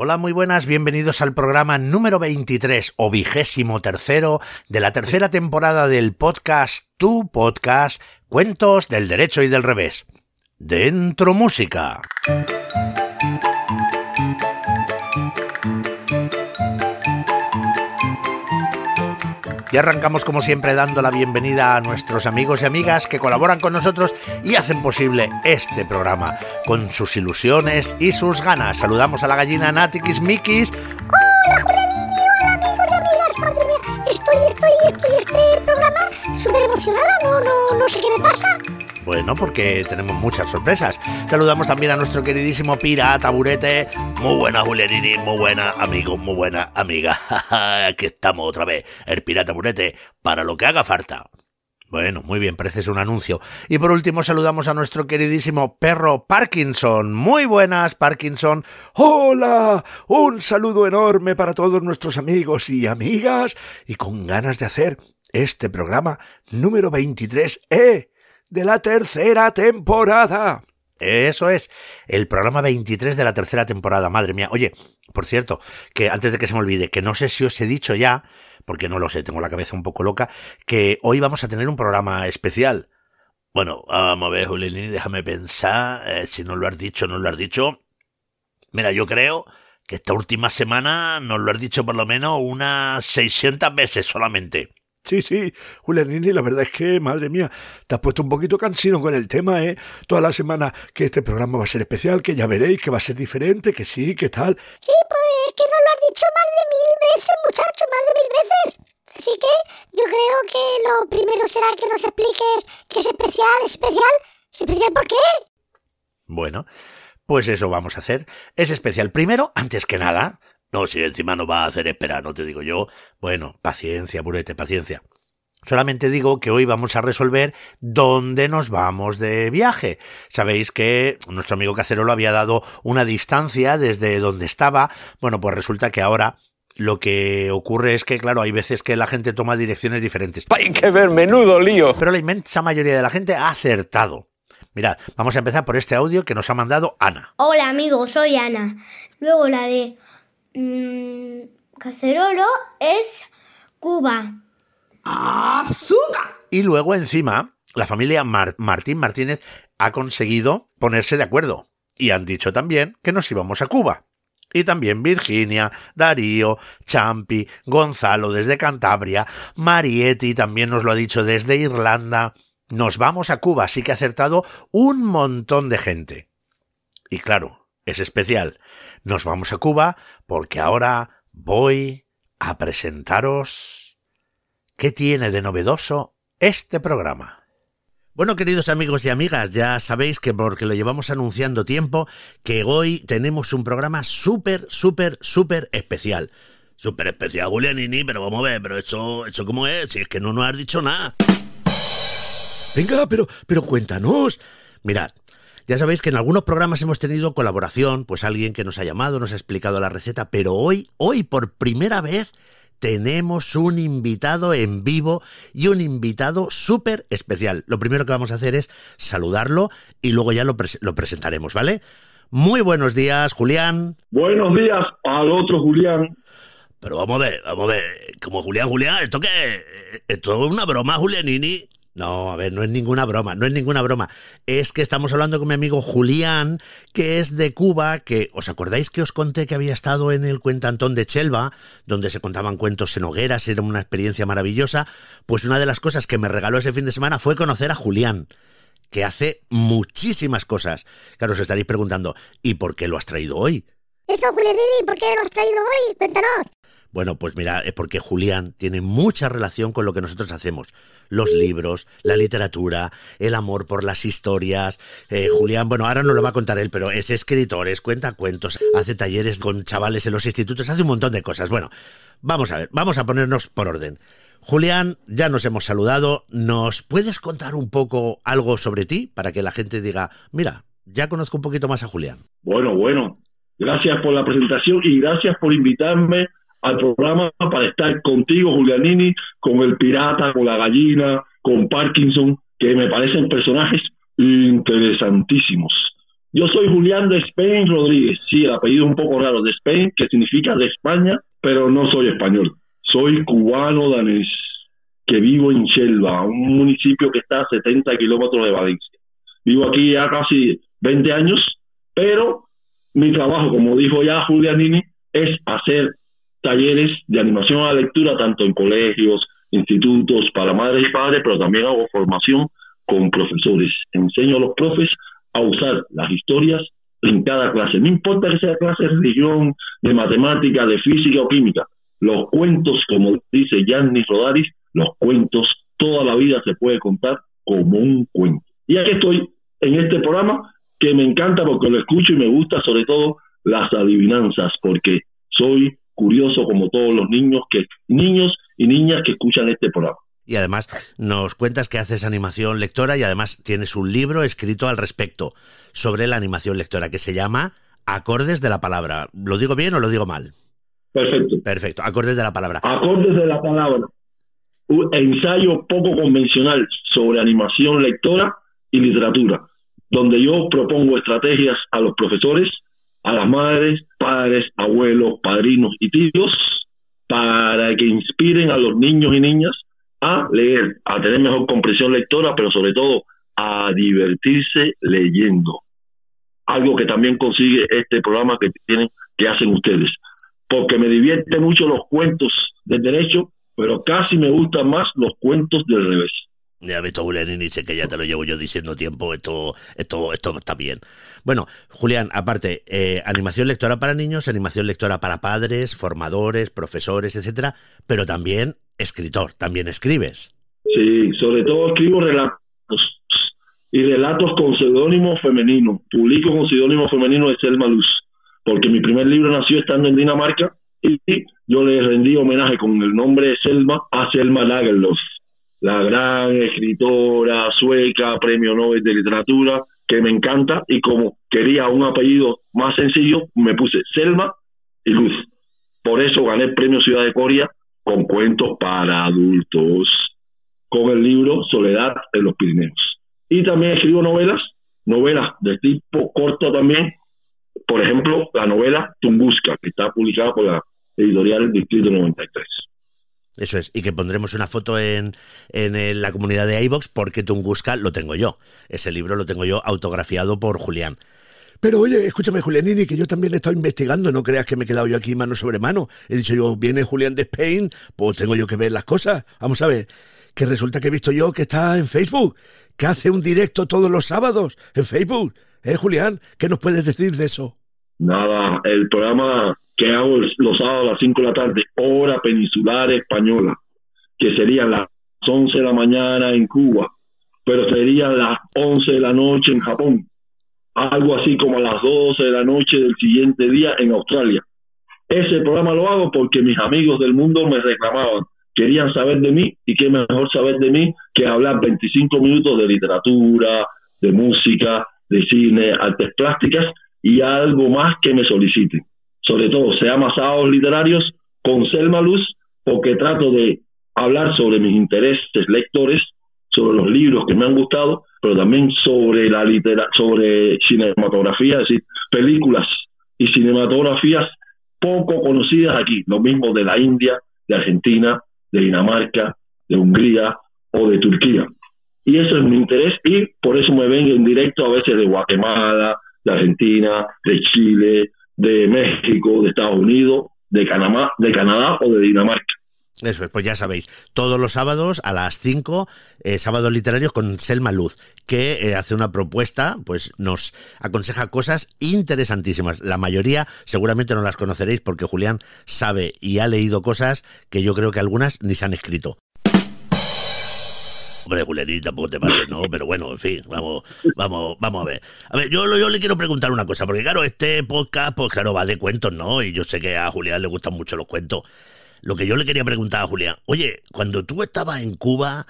Hola, muy buenas, bienvenidos al programa número 23 o vigésimo tercero de la tercera temporada del podcast Tu Podcast, Cuentos del Derecho y del Revés. Dentro Música. Arrancamos como siempre dando la bienvenida a nuestros amigos y amigas que colaboran con nosotros y hacen posible este programa con sus ilusiones y sus ganas. Saludamos a la gallina Natikis Mikis. Hola Julianini, hola amigos y amigas, madre mía, estoy, estoy, estoy este programa súper emocionada, no, no, no sé qué me pasa. Bueno, porque tenemos muchas sorpresas. Saludamos también a nuestro queridísimo Pirata Taburete. Muy buena, Julianini, muy buena, amigo, muy buena, amiga. Aquí estamos otra vez, el Pirata Taburete, para lo que haga falta. Bueno, muy bien, parece un anuncio. Y por último saludamos a nuestro queridísimo perro Parkinson. Muy buenas, Parkinson. Hola, un saludo enorme para todos nuestros amigos y amigas y con ganas de hacer este programa número 23E de la tercera temporada. Eso es, el programa 23 de la tercera temporada, madre mía. Oye, por cierto, que antes de que se me olvide, que no sé si os he dicho ya, porque no lo sé, tengo la cabeza un poco loca, que hoy vamos a tener un programa especial. Bueno, vamos a ver, Julián, déjame pensar, eh, si no lo has dicho, no lo has dicho. Mira, yo creo que esta última semana nos lo has dicho por lo menos unas 600 veces solamente. Sí, sí, Julianini, la verdad es que, madre mía, te has puesto un poquito cansino con el tema, ¿eh? Toda la semana que este programa va a ser especial, que ya veréis que va a ser diferente, que sí, que tal. Sí, pues que no lo has dicho más de mil veces, muchacho, más de mil veces. Así que yo creo que lo primero será que nos expliques qué es especial, es especial, es especial por qué. Bueno, pues eso vamos a hacer. Es especial primero, antes que nada, no, si encima no va a hacer esperar, no te digo yo. Bueno, paciencia, burete, paciencia. Solamente digo que hoy vamos a resolver dónde nos vamos de viaje. Sabéis que nuestro amigo Cacerolo había dado una distancia desde donde estaba. Bueno, pues resulta que ahora lo que ocurre es que, claro, hay veces que la gente toma direcciones diferentes. Hay que ver, menudo lío. Pero la inmensa mayoría de la gente ha acertado. Mirad, vamos a empezar por este audio que nos ha mandado Ana. Hola amigos, soy Ana. Luego la de Mm, cacerolo es Cuba. ¡Azúcar! Y luego encima, la familia Martín Martínez ha conseguido ponerse de acuerdo. Y han dicho también que nos íbamos a Cuba. Y también Virginia, Darío, Champi, Gonzalo desde Cantabria, Marietti también nos lo ha dicho desde Irlanda. Nos vamos a Cuba, así que ha acertado un montón de gente. Y claro, es especial, nos vamos a Cuba porque ahora voy a presentaros qué tiene de novedoso este programa. Bueno, queridos amigos y amigas, ya sabéis que porque lo llevamos anunciando tiempo, que hoy tenemos un programa súper, súper, súper especial. Súper especial, Julianini, pero vamos a ver, pero eso, eso cómo es, si es que no nos has dicho nada. Venga, pero, pero cuéntanos. Mirad, ya sabéis que en algunos programas hemos tenido colaboración, pues alguien que nos ha llamado, nos ha explicado la receta, pero hoy, hoy por primera vez tenemos un invitado en vivo y un invitado súper especial. Lo primero que vamos a hacer es saludarlo y luego ya lo, lo, presentaremos, ¿vale? Muy buenos días, Julián. Buenos días al otro Julián. Pero vamos a ver, vamos a ver, como Julián, Julián, ¿esto qué? ¿Esto es una broma, Julianini? No, a ver, no es ninguna broma, no es ninguna broma. Es que estamos hablando con mi amigo Julián, que es de Cuba, que os acordáis que os conté que había estado en el Cuentantón de Chelva, donde se contaban cuentos en hogueras, era una experiencia maravillosa. Pues una de las cosas que me regaló ese fin de semana fue conocer a Julián, que hace muchísimas cosas. Claro, os estaréis preguntando, ¿y por qué lo has traído hoy? Eso, Julián, ¿por qué lo has traído hoy? Cuéntanos. Bueno, pues mira, es porque Julián tiene mucha relación con lo que nosotros hacemos los libros, la literatura, el amor por las historias. Eh, Julián, bueno, ahora no lo va a contar él, pero es escritor, es cuenta cuentos, hace talleres con chavales en los institutos, hace un montón de cosas. Bueno, vamos a ver, vamos a ponernos por orden. Julián, ya nos hemos saludado. ¿Nos puedes contar un poco algo sobre ti para que la gente diga, mira, ya conozco un poquito más a Julián? Bueno, bueno. Gracias por la presentación y gracias por invitarme al programa para estar contigo, Julianini, con el pirata, con la gallina, con Parkinson, que me parecen personajes interesantísimos. Yo soy Julián de Spain Rodríguez. Sí, el apellido un poco raro, de Spain, que significa de España, pero no soy español. Soy cubano danés, que vivo en Chelva, un municipio que está a 70 kilómetros de Valencia. Vivo aquí ya casi 20 años, pero mi trabajo, como dijo ya Julianini, es hacer talleres de animación a la lectura, tanto en colegios, institutos, para madres y padres, pero también hago formación con profesores. Enseño a los profes a usar las historias en cada clase. No importa que sea clase de religión, de matemática, de física o química. Los cuentos, como dice Gianni Rodaris, los cuentos, toda la vida se puede contar como un cuento. Y aquí estoy en este programa que me encanta porque lo escucho y me gusta sobre todo las adivinanzas, porque soy curioso como todos los niños que niños y niñas que escuchan este programa. Y además nos cuentas que haces animación lectora y además tienes un libro escrito al respecto sobre la animación lectora que se llama Acordes de la Palabra. ¿Lo digo bien o lo digo mal? Perfecto. Perfecto, Acordes de la Palabra. Acordes de la Palabra. Un ensayo poco convencional sobre animación lectora y literatura, donde yo propongo estrategias a los profesores, a las madres, padres, abuelos, padrinos y tíos para que inspiren a los niños y niñas a leer, a tener mejor comprensión lectora, pero sobre todo a divertirse leyendo. Algo que también consigue este programa que tienen, que hacen ustedes. Porque me divierte mucho los cuentos del derecho, pero casi me gustan más los cuentos del revés. Ya visto Julián y dice que ya te lo llevo yo diciendo tiempo, esto, esto, esto está bien. Bueno, Julián, aparte, eh, animación lectora para niños, animación lectora para padres, formadores, profesores, etcétera, pero también escritor, también escribes. Sí, sobre todo escribo relatos y relatos con seudónimo femenino. Publico con seudónimo femenino de Selma Luz, porque mi primer libro nació estando en Dinamarca y yo le rendí homenaje con el nombre de Selma a Selma Lagerlöf, la gran escritora sueca, premio Nobel de literatura, que me encanta y como quería un apellido más sencillo, me puse Selma y Luz. Por eso gané el premio Ciudad de Coria con cuentos para adultos, con el libro Soledad en los Pirineos. Y también escribo novelas, novelas de tipo corto también, por ejemplo, la novela Tunguska, que está publicada por la editorial Distrito 93. Eso es, y que pondremos una foto en, en la comunidad de iBox porque Tunguska lo tengo yo. Ese libro lo tengo yo autografiado por Julián. Pero oye, escúchame, Julianini, que yo también he estado investigando, no creas que me he quedado yo aquí mano sobre mano. He dicho yo, viene Julián de Spain, pues tengo yo que ver las cosas. Vamos a ver, que resulta que he visto yo que está en Facebook, que hace un directo todos los sábados en Facebook. ¿Eh, Julián? ¿Qué nos puedes decir de eso? Nada, el programa que hago los sábados a las 5 de la tarde, hora peninsular española, que serían las 11 de la mañana en Cuba, pero serían las 11 de la noche en Japón algo así como a las 12 de la noche del siguiente día en Australia. Ese programa lo hago porque mis amigos del mundo me reclamaban, querían saber de mí y qué mejor saber de mí que hablar 25 minutos de literatura, de música, de cine, artes plásticas y algo más que me soliciten. Sobre todo, se llama Sábados Literarios con Selma Luz porque trato de hablar sobre mis intereses lectores, sobre los libros que me han gustado pero también sobre la litera sobre cinematografía, es decir, películas y cinematografías poco conocidas aquí, lo mismo de la India, de Argentina, de Dinamarca, de Hungría o de Turquía. Y eso es mi interés y por eso me ven en directo a veces de Guatemala, de Argentina, de Chile, de México, de Estados Unidos, de Canadá, de Canadá o de Dinamarca. Eso es, pues ya sabéis, todos los sábados a las 5, eh, sábados literarios con Selma Luz, que eh, hace una propuesta, pues nos aconseja cosas interesantísimas. La mayoría seguramente no las conoceréis porque Julián sabe y ha leído cosas que yo creo que algunas ni se han escrito. Hombre, Julián, tampoco te pases, ¿no? Pero bueno, en fin, vamos, vamos, vamos a ver. A ver, yo, yo le quiero preguntar una cosa, porque claro, este podcast, pues claro, va de cuentos, ¿no? Y yo sé que a Julián le gustan mucho los cuentos. Lo que yo le quería preguntar a Julián, oye, cuando tú estabas en Cuba,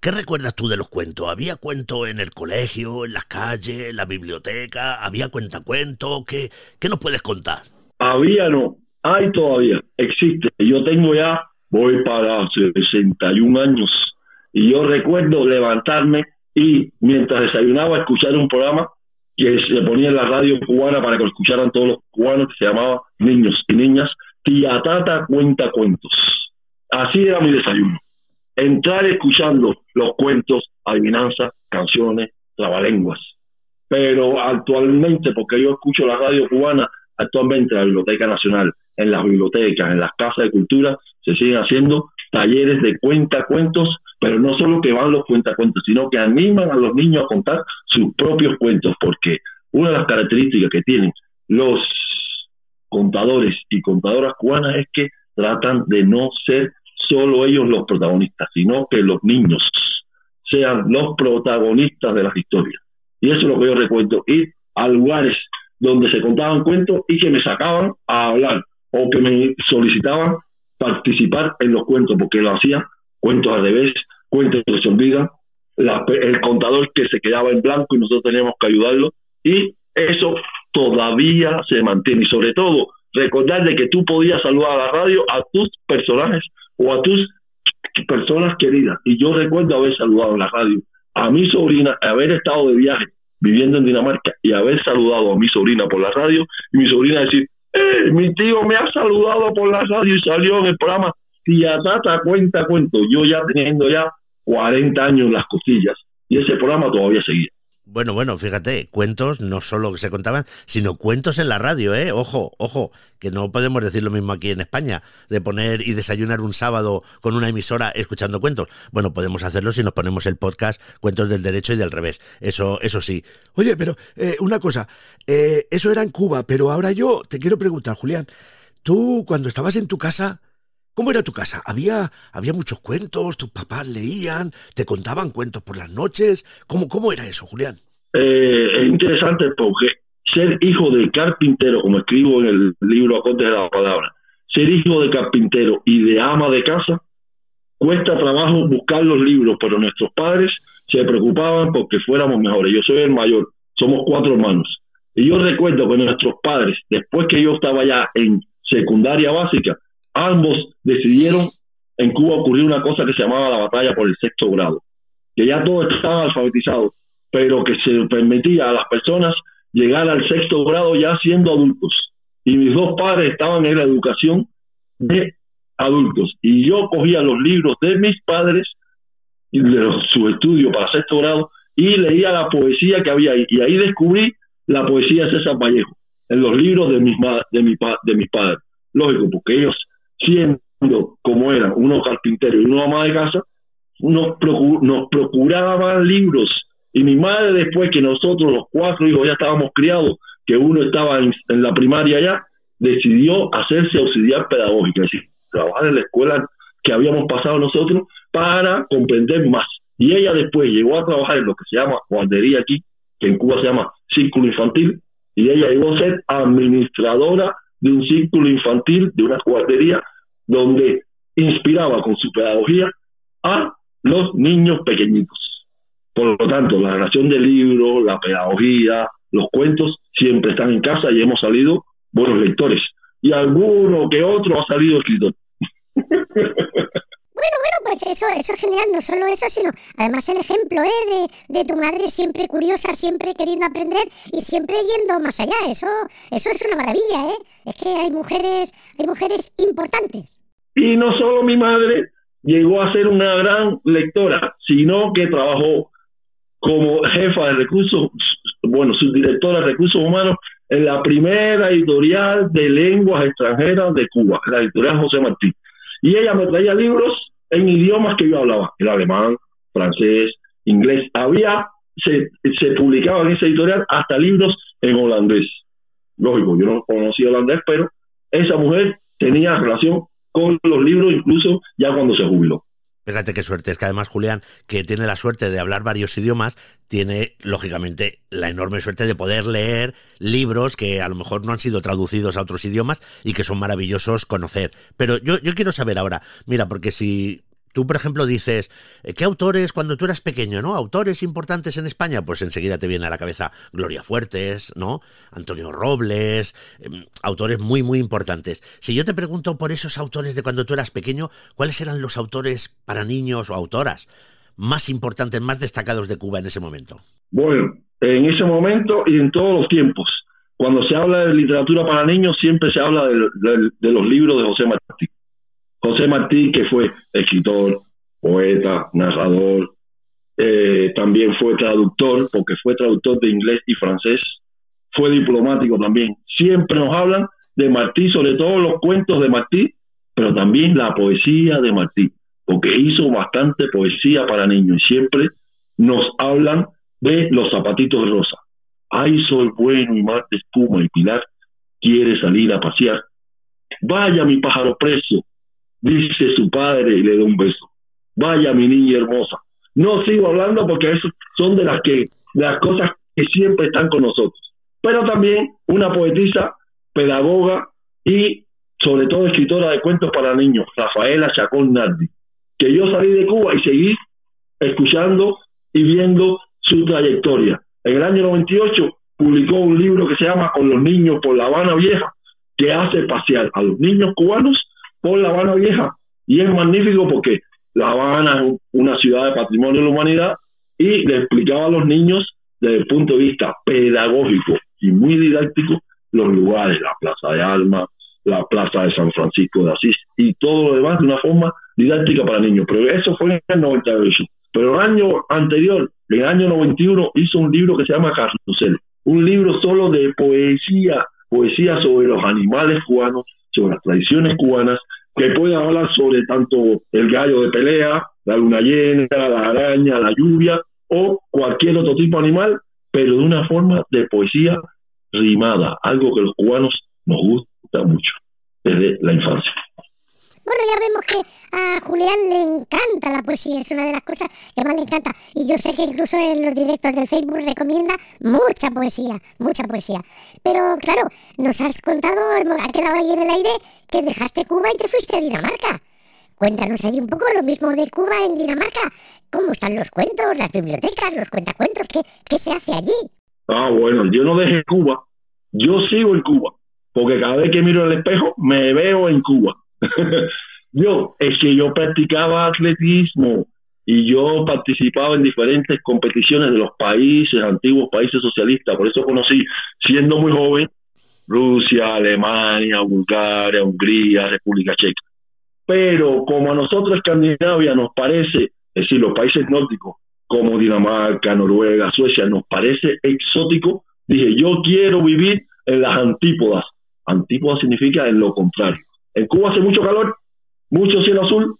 ¿qué recuerdas tú de los cuentos? ¿Había cuentos en el colegio, en las calles, en la biblioteca? ¿Había cuentacuentos? ¿Qué, ¿Qué nos puedes contar? Había, no. Hay todavía. Existe. Yo tengo ya, voy para 61 años. Y yo recuerdo levantarme y mientras desayunaba escuchar un programa que se ponía en la radio cubana para que lo escucharan todos los cubanos, que se llamaba Niños y Niñas, Tía Tata cuenta cuentos. Así era mi desayuno. Entrar escuchando los cuentos, adivinanzas, canciones, trabalenguas. Pero actualmente, porque yo escucho la radio cubana, actualmente en la Biblioteca Nacional, en las bibliotecas, en las casas de cultura, se siguen haciendo talleres de cuentacuentos, pero no solo que van los cuentacuentos, sino que animan a los niños a contar sus propios cuentos, porque una de las características que tienen los contadores y contadoras cubanas es que tratan de no ser solo ellos los protagonistas, sino que los niños sean los protagonistas de las historias. Y eso es lo que yo recuerdo, ir a lugares donde se contaban cuentos y que me sacaban a hablar o que me solicitaban participar en los cuentos, porque lo hacía cuentos al revés, cuentos que se olvidan, el contador que se quedaba en blanco y nosotros teníamos que ayudarlo, y eso todavía se mantiene, y sobre todo recordar de que tú podías saludar a la radio a tus personajes o a tus personas queridas, y yo recuerdo haber saludado a la radio a mi sobrina, haber estado de viaje viviendo en Dinamarca y haber saludado a mi sobrina por la radio y mi sobrina decir, eh, mi tío me ha saludado por la radio y salió en el programa Tía Tata cuenta cuento, yo ya teniendo ya 40 años en las costillas y ese programa todavía seguía. Bueno, bueno, fíjate, cuentos no solo que se contaban, sino cuentos en la radio, ¿eh? Ojo, ojo, que no podemos decir lo mismo aquí en España, de poner y desayunar un sábado con una emisora escuchando cuentos. Bueno, podemos hacerlo si nos ponemos el podcast Cuentos del Derecho y del Revés. Eso, eso sí. Oye, pero eh, una cosa, eh, eso era en Cuba, pero ahora yo te quiero preguntar, Julián, tú cuando estabas en tu casa, ¿Cómo era tu casa? ¿Había, había muchos cuentos? ¿Tus papás leían? ¿Te contaban cuentos por las noches? ¿Cómo, cómo era eso, Julián? Eh, es interesante porque ser hijo de carpintero, como escribo en el libro Acontes de la Palabra, ser hijo de carpintero y de ama de casa, cuesta trabajo buscar los libros, pero nuestros padres se preocupaban porque fuéramos mejores. Yo soy el mayor, somos cuatro hermanos. Y yo recuerdo que nuestros padres, después que yo estaba ya en secundaria básica, ambos decidieron, en Cuba ocurrió una cosa que se llamaba la batalla por el sexto grado, que ya todos estaban alfabetizados, pero que se permitía a las personas llegar al sexto grado ya siendo adultos. Y mis dos padres estaban en la educación de adultos. Y yo cogía los libros de mis padres, de su estudio para sexto grado, y leía la poesía que había ahí. Y ahí descubrí la poesía de César Vallejo, en los libros de mis, de, mi, de mis padres. Lógico, porque ellos siendo como eran unos carpinteros y una ama de casa, nos, nos procuraban libros. Y mi madre, después que nosotros, los cuatro hijos, ya estábamos criados, que uno estaba en, la primaria ya, decidió hacerse auxiliar pedagógico, es decir, trabajar en la escuela que habíamos pasado nosotros para comprender más. Y ella después llegó a trabajar en lo que se llama guardería aquí, que en Cuba se llama círculo infantil, y ella llegó a ser administradora de un círculo infantil, de una guardería, donde inspiraba con su pedagogía a los niños pequeñitos. Por lo tanto, la relación del libro, la pedagogía, los cuentos siempre están en casa y hemos salido buenos lectores. Y alguno que otro ha salido escritor. Bueno, bueno, pues eso, eso es genial, no solo eso, sino además el ejemplo ¿eh? de, de tu madre siempre curiosa, siempre queriendo aprender y siempre yendo más allá. Eso, eso es una maravilla, ¿eh? Es que hay mujeres, hay mujeres importantes. Y no solo mi madre llegó a ser una gran lectora, sino que trabajó como jefa de recursos, bueno, subdirectora de recursos humanos en la primera editorial de lenguas extranjeras de Cuba, la editorial José Martí. Y ella me traía libros en idiomas que yo hablaba, el alemán, francés, inglés. Había, se, se publicaba en esa editorial hasta libros en holandés. Lógico, yo no conocía holandés, pero esa mujer tenía relación con los libros incluso ya cuando se jubiló. Fíjate qué suerte. Es que además Julián, que tiene la suerte de hablar varios idiomas, tiene lógicamente la enorme suerte de poder leer libros que a lo mejor no han sido traducidos a otros idiomas y que son maravillosos conocer. Pero yo, yo quiero saber ahora, mira, porque si Tú, por ejemplo, dices, eh, ¿qué autores cuando tú eras pequeño, no? Autores importantes en España, pues enseguida te viene a la cabeza Gloria Fuertes, ¿no? Antonio Robles, em, autores muy, muy importantes. Si yo te pregunto por esos autores de cuando tú eras pequeño, ¿cuáles eran los autores para niños o autoras más importantes, más destacados de Cuba en ese momento? Bueno, en ese momento y en todos los tiempos. Cuando se habla de literatura para niños, siempre se habla de, de- de los libros de José Martí. José Martí, que fue escritor, poeta, narrador, eh, también fue traductor, porque fue traductor de inglés y francés, fue diplomático también. Siempre nos hablan de Martí, sobre todo los cuentos de Martí, pero también la poesía de Martí, porque hizo bastante poesía para niños y siempre nos hablan de los zapatitos rosa. Hay sol bueno y mar de espuma y Pilar quiere salir a pasear. Vaya mi pájaro preso, dice su padre y le da un beso. Vaya mi niña hermosa. No sigo hablando porque eso son de las que las cosas que siempre están con nosotros. Pero también una poetisa, pedagoga y sobre todo escritora de cuentos para niños, Rafaela Chacón Nardi, que yo salí de Cuba y seguí escuchando y viendo su trayectoria. En el año 98 publicó un libro que se llama Con los niños por La Habana Vieja, que hace pasear a los niños cubanos por La Habana Vieja. Y es magnífico porque La Habana es una ciudad de patrimonio de la humanidad y le explicaba a los niños desde el punto de vista pedagógico y muy didáctico los lugares, la Plaza de Alma, la Plaza de San Francisco de Asís y todo lo demás de una forma didáctica para niños. Pero eso fue en el 98. Pero el año anterior, en el año 91, hizo un libro que se llama Carrusel, un libro solo de poesía, poesía sobre los animales cubanos, sobre las tradiciones cubanas, que puede hablar sobre tanto el gallo de pelea, la luna llena, la araña, la lluvia o cualquier otro tipo de animal, pero de una forma de poesía rimada, algo que los cubanos nos gusta mucho desde la infancia. Bueno, ya vemos que a Julián le encanta la poesía, es una de las cosas que más le encanta. Y yo sé que incluso en los directos del Facebook recomienda mucha poesía, mucha poesía. Pero claro, nos has contado, ha quedado ahí en el aire, que dejaste Cuba y te fuiste a Dinamarca. Cuéntanos ahí un poco lo mismo de Cuba en Dinamarca. ¿Cómo están los cuentos, las bibliotecas, los cuentacuentos? ¿Qué, qué se hace allí? Ah, bueno, yo no dejé Cuba, yo sigo en Cuba, porque cada vez que miro el espejo me veo en Cuba. yo, es que yo practicaba atletismo y yo participaba en diferentes competiciones de los países, antiguos países socialistas, por eso conocí, siendo muy joven, Rusia, Alemania, Bulgaria, Hungría, República Checa. Pero como a nosotros Escandinavia nos parece, es decir, los países nórdicos, como Dinamarca, Noruega, Suecia, nos parece exótico, dije, yo quiero vivir en las antípodas. Antípodas significa en lo contrario. En Cuba hace mucho calor, mucho cielo azul,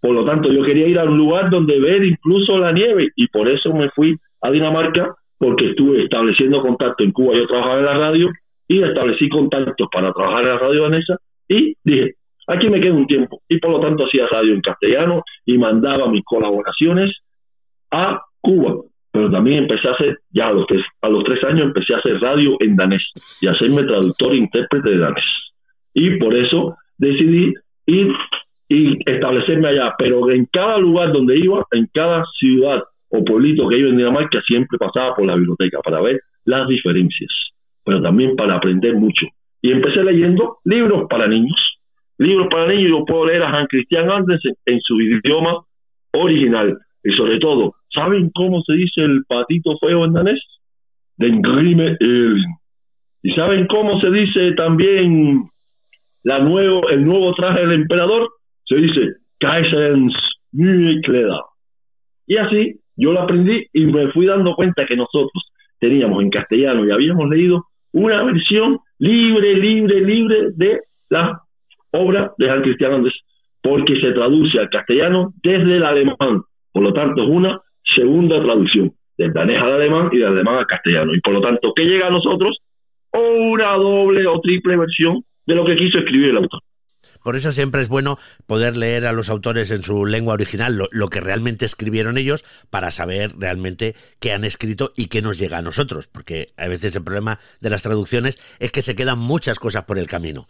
por lo tanto yo quería ir a un lugar donde ver incluso la nieve. Y por eso me fui a Dinamarca porque estuve estableciendo contacto en Cuba, yo trabajaba en la radio y establecí contactos para trabajar en la radio danesa. Y dije, aquí me quedo un tiempo. Y por lo tanto hacía radio en castellano y mandaba mis colaboraciones a Cuba, pero también empecé a hacer, ya a los tres, a los tres años empecé a hacer radio en danés y a hacerme traductor e intérprete de danés. Y por eso decidí ir y establecerme allá, pero en cada lugar donde iba, en cada ciudad o pueblito que iba en Dinamarca, siempre pasaba por la biblioteca para ver las diferencias, pero también para aprender mucho. Y empecé leyendo libros para niños. Libros para niños, yo puedo leer a Hans Christian Andersen en su idioma original. Y sobre todo, ¿saben cómo se dice el patito feo en danés? Den Grimme Elin. ¿Y saben cómo se dice también la nuevo, el nuevo traje del emperador? Se dice Kaiserens nye Kleider. Y así yo lo aprendí y me fui dando cuenta que nosotros teníamos en castellano y habíamos leído una versión libre, libre, libre de la obra de Hans Christian Andersen, porque se traduce al castellano desde el alemán. Por lo tanto, es una segunda traducción, del danés al alemán y del alemán al castellano. Y por lo tanto, ¿qué llega a nosotros? Una doble o triple versión de lo que quiso escribir el autor. Por eso siempre es bueno poder leer a los autores en su lengua original lo, que realmente escribieron ellos para saber realmente qué han escrito y qué nos llega a nosotros, porque a veces el problema de las traducciones es que se quedan muchas cosas por el camino.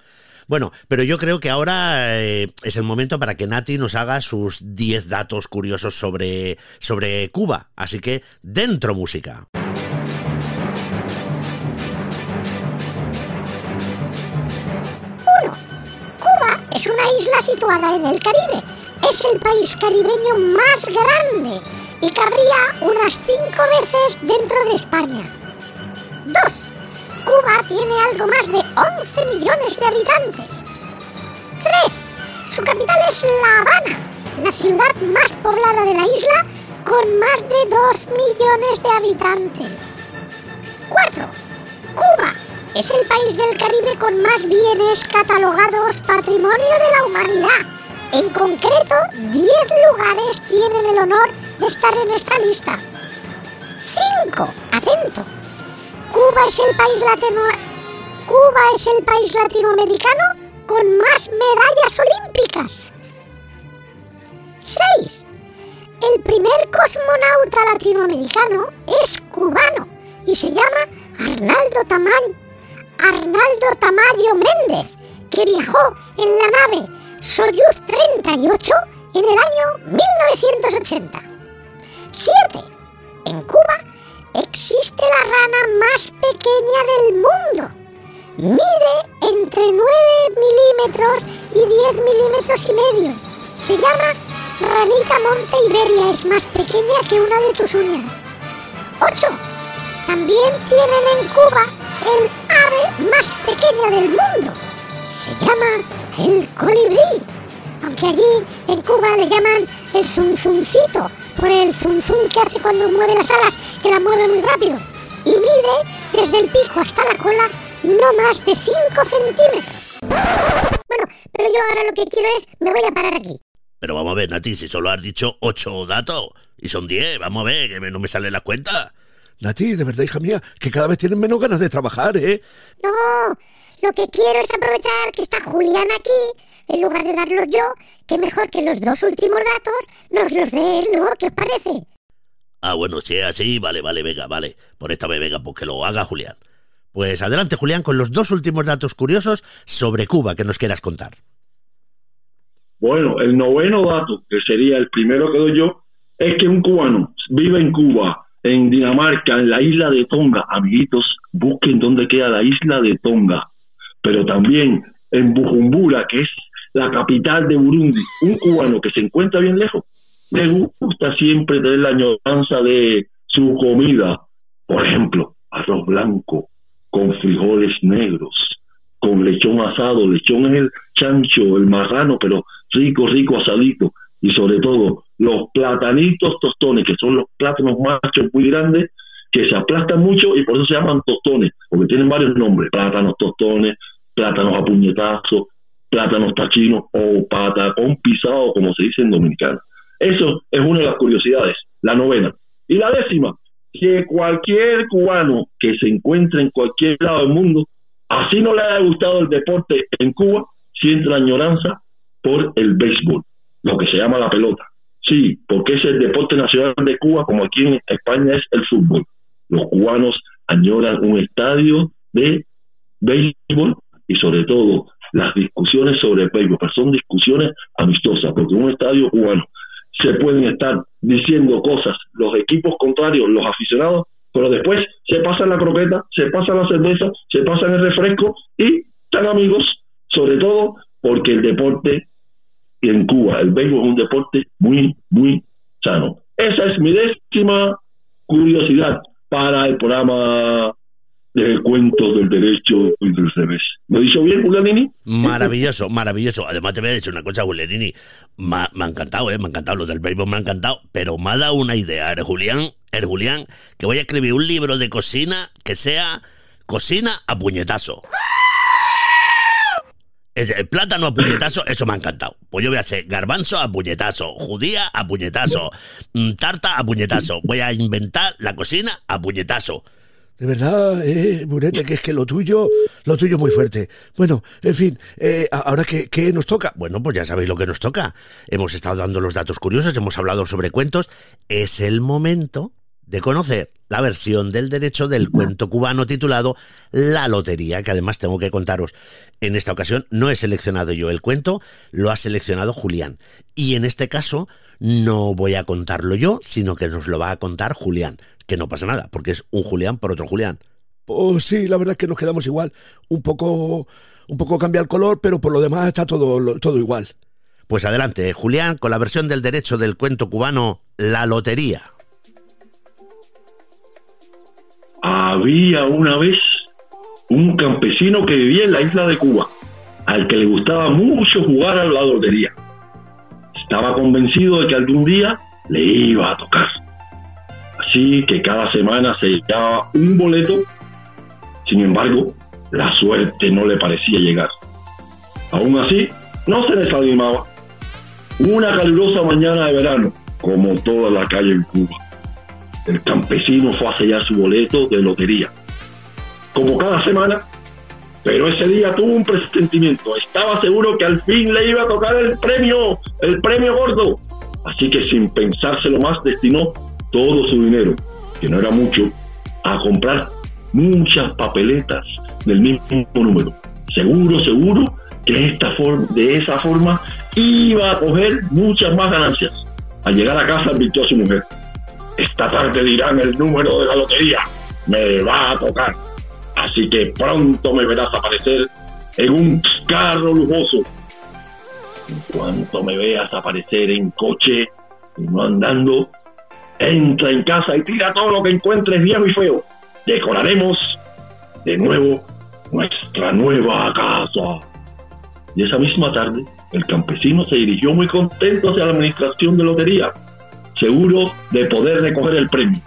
Bueno, pero yo creo que ahora eh, es el momento para que Nati nos haga sus 10 datos curiosos sobre, sobre Cuba. Así que, dentro música. Isla situada en el Caribe. Es el país caribeño más grande y cabría unas 5 veces dentro de España. 2. Cuba tiene algo más de 11 millones de habitantes. 3. Su capital es La Habana, la ciudad más poblada de la isla con más de 2 millones de habitantes. 4. Cuba es el país del Caribe con más bienes catalogados Patrimonio de la Humanidad. En concreto, 10 lugares tienen el honor de estar en esta lista. 5. Atento. Cuba es el país latino... Cuba es el país latinoamericano con más medallas olímpicas. 6. El primer cosmonauta latinoamericano es cubano y se llama Arnaldo Tamayo, Arnaldo Tamayo Méndez, que viajó en la nave Soyuz 38 en el año 1980. 7. En Cuba existe la rana más pequeña del mundo. Mide entre 9 milímetros y 10 milímetros y medio. Se llama Ranita Monte Iberia. Es más pequeña que una de tus uñas. 8. También tienen en Cuba el ave más pequeña del mundo. Se llama el colibrí. Aunque allí en Cuba le llaman el zunzuncito por el zunzun que hace cuando mueve las alas, que las mueve muy rápido. Y mide desde el pico hasta la cola no más de 5 centímetros. Bueno, pero yo ahora lo que quiero es, me voy a parar aquí. Pero vamos a ver, Nati, si solo has dicho ocho datos y son diez, vamos a ver, que no me salen las cuentas. Nati, de verdad, hija mía, que cada vez tienen menos ganas de trabajar, ¿eh? No, lo que quiero es aprovechar que está Julián aquí, en lugar de darlos yo, que mejor que los dos últimos datos nos los dé él, ¿no? ¿Qué os parece? Ah, bueno, si es así, vale, vale, venga, vale. Por esta vez, venga, pues que lo haga Julián. Pues adelante, Julián, con los dos últimos datos curiosos sobre Cuba que nos quieras contar. Bueno, el noveno dato, que sería el primero que doy yo, es que un cubano vive en Cuba, en Dinamarca, en la isla de Tonga. Amiguitos, busquen dónde queda la isla de Tonga. Pero también en Bujumbura, que es la capital de Burundi. Un cubano que se encuentra bien lejos, le gusta siempre tener la añoranza de su comida. Por ejemplo, arroz blanco con frijoles negros, con lechón asado. Lechón es el chancho, el marrano, pero rico, rico, asadito. Y sobre todo, los platanitos tostones, que son los plátanos machos muy grandes, que se aplastan mucho y por eso se llaman tostones, porque tienen varios nombres, plátanos tostones, plátanos a puñetazos, plátanos tachinos o patacón pisado, como se dice en dominicano. Eso es una de las curiosidades, la novena. Y la décima, que cualquier cubano que se encuentre en cualquier lado del mundo, así no le haya gustado el deporte en Cuba, siente la añoranza por el béisbol, lo que se llama la pelota. Sí, porque es el deporte nacional de Cuba, como aquí en España es el fútbol. Los cubanos añoran un estadio de béisbol y sobre todo las discusiones sobre el béisbol, pero son discusiones amistosas, porque en un estadio cubano se pueden estar diciendo cosas los equipos contrarios, los aficionados, pero después se pasan la croqueta, se pasan la cerveza, se pasan el refresco y están amigos, sobre todo porque el deporte en Cuba, el béisbol es un deporte muy, muy sano. Esa es mi décima curiosidad para el programa de cuentos del derecho y del revés. ¿Lo he dicho bien, Julianini? Maravilloso, maravilloso. Además te voy a decir una cosa, Julianini. Me, me ha encantado, ¿eh? Me ha encantado. Lo del béisbol me ha encantado. Pero me ha dado una idea, ¿eh, Julián? ¿Eh, Julián? Que voy a escribir un libro de cocina que sea cocina a puñetazo. El plátano a puñetazo, eso me ha encantado. Pues yo voy a hacer garbanzo a puñetazo, judía a puñetazo, mm, tarta a puñetazo. Voy a inventar la cocina a puñetazo. De verdad, eh, Burete, que es que lo tuyo, lo tuyo muy fuerte. Bueno, en fin, eh, ahora que, ¿qué nos toca? Bueno, pues ya sabéis lo que nos toca. Hemos estado dando los datos curiosos, hemos hablado sobre cuentos. Es el momento de conocer la versión del derecho del cuento cubano titulado La Lotería, que además tengo que contaros. En esta ocasión no he seleccionado yo el cuento, lo ha seleccionado Julián. Y en este caso no voy a contarlo yo, sino que nos lo va a contar Julián. Que no pasa nada, porque es un Julián por otro Julián. Pues sí, la verdad es que nos quedamos igual. Un poco, un poco cambia el color, pero por lo demás está todo, todo igual. Pues adelante, Julián, con la versión del derecho del cuento cubano La Lotería. Había una vez un campesino que vivía en la isla de Cuba, al que le gustaba mucho jugar a la lotería. Estaba convencido de que algún día le iba a tocar. Así que cada semana se llevaba un boleto. Sin embargo, la suerte no le parecía llegar. Aún así, no se desanimaba. Una calurosa mañana de verano, como toda la calle en Cuba, el campesino fue a sellar su boleto de lotería. Como cada semana, pero ese día tuvo un presentimiento. Estaba seguro que al fin le iba a tocar el premio, el premio gordo. Así que sin pensárselo más, destinó todo su dinero, que no era mucho, a comprar muchas papeletas del mismo número. Seguro, seguro que esta forma, de esa forma iba a coger muchas más ganancias. Al llegar a casa advirtió a su mujer, esta tarde dirán el número de la lotería, me va a tocar. Así que pronto me verás aparecer en un carro lujoso. En cuanto me veas aparecer en coche y no andando, entra en casa y tira todo lo que encuentres viejo y feo. Decoraremos de nuevo nuestra nueva casa. Y esa misma tarde, el campesino se dirigió muy contento hacia la administración de lotería, seguro de poder recoger el premio.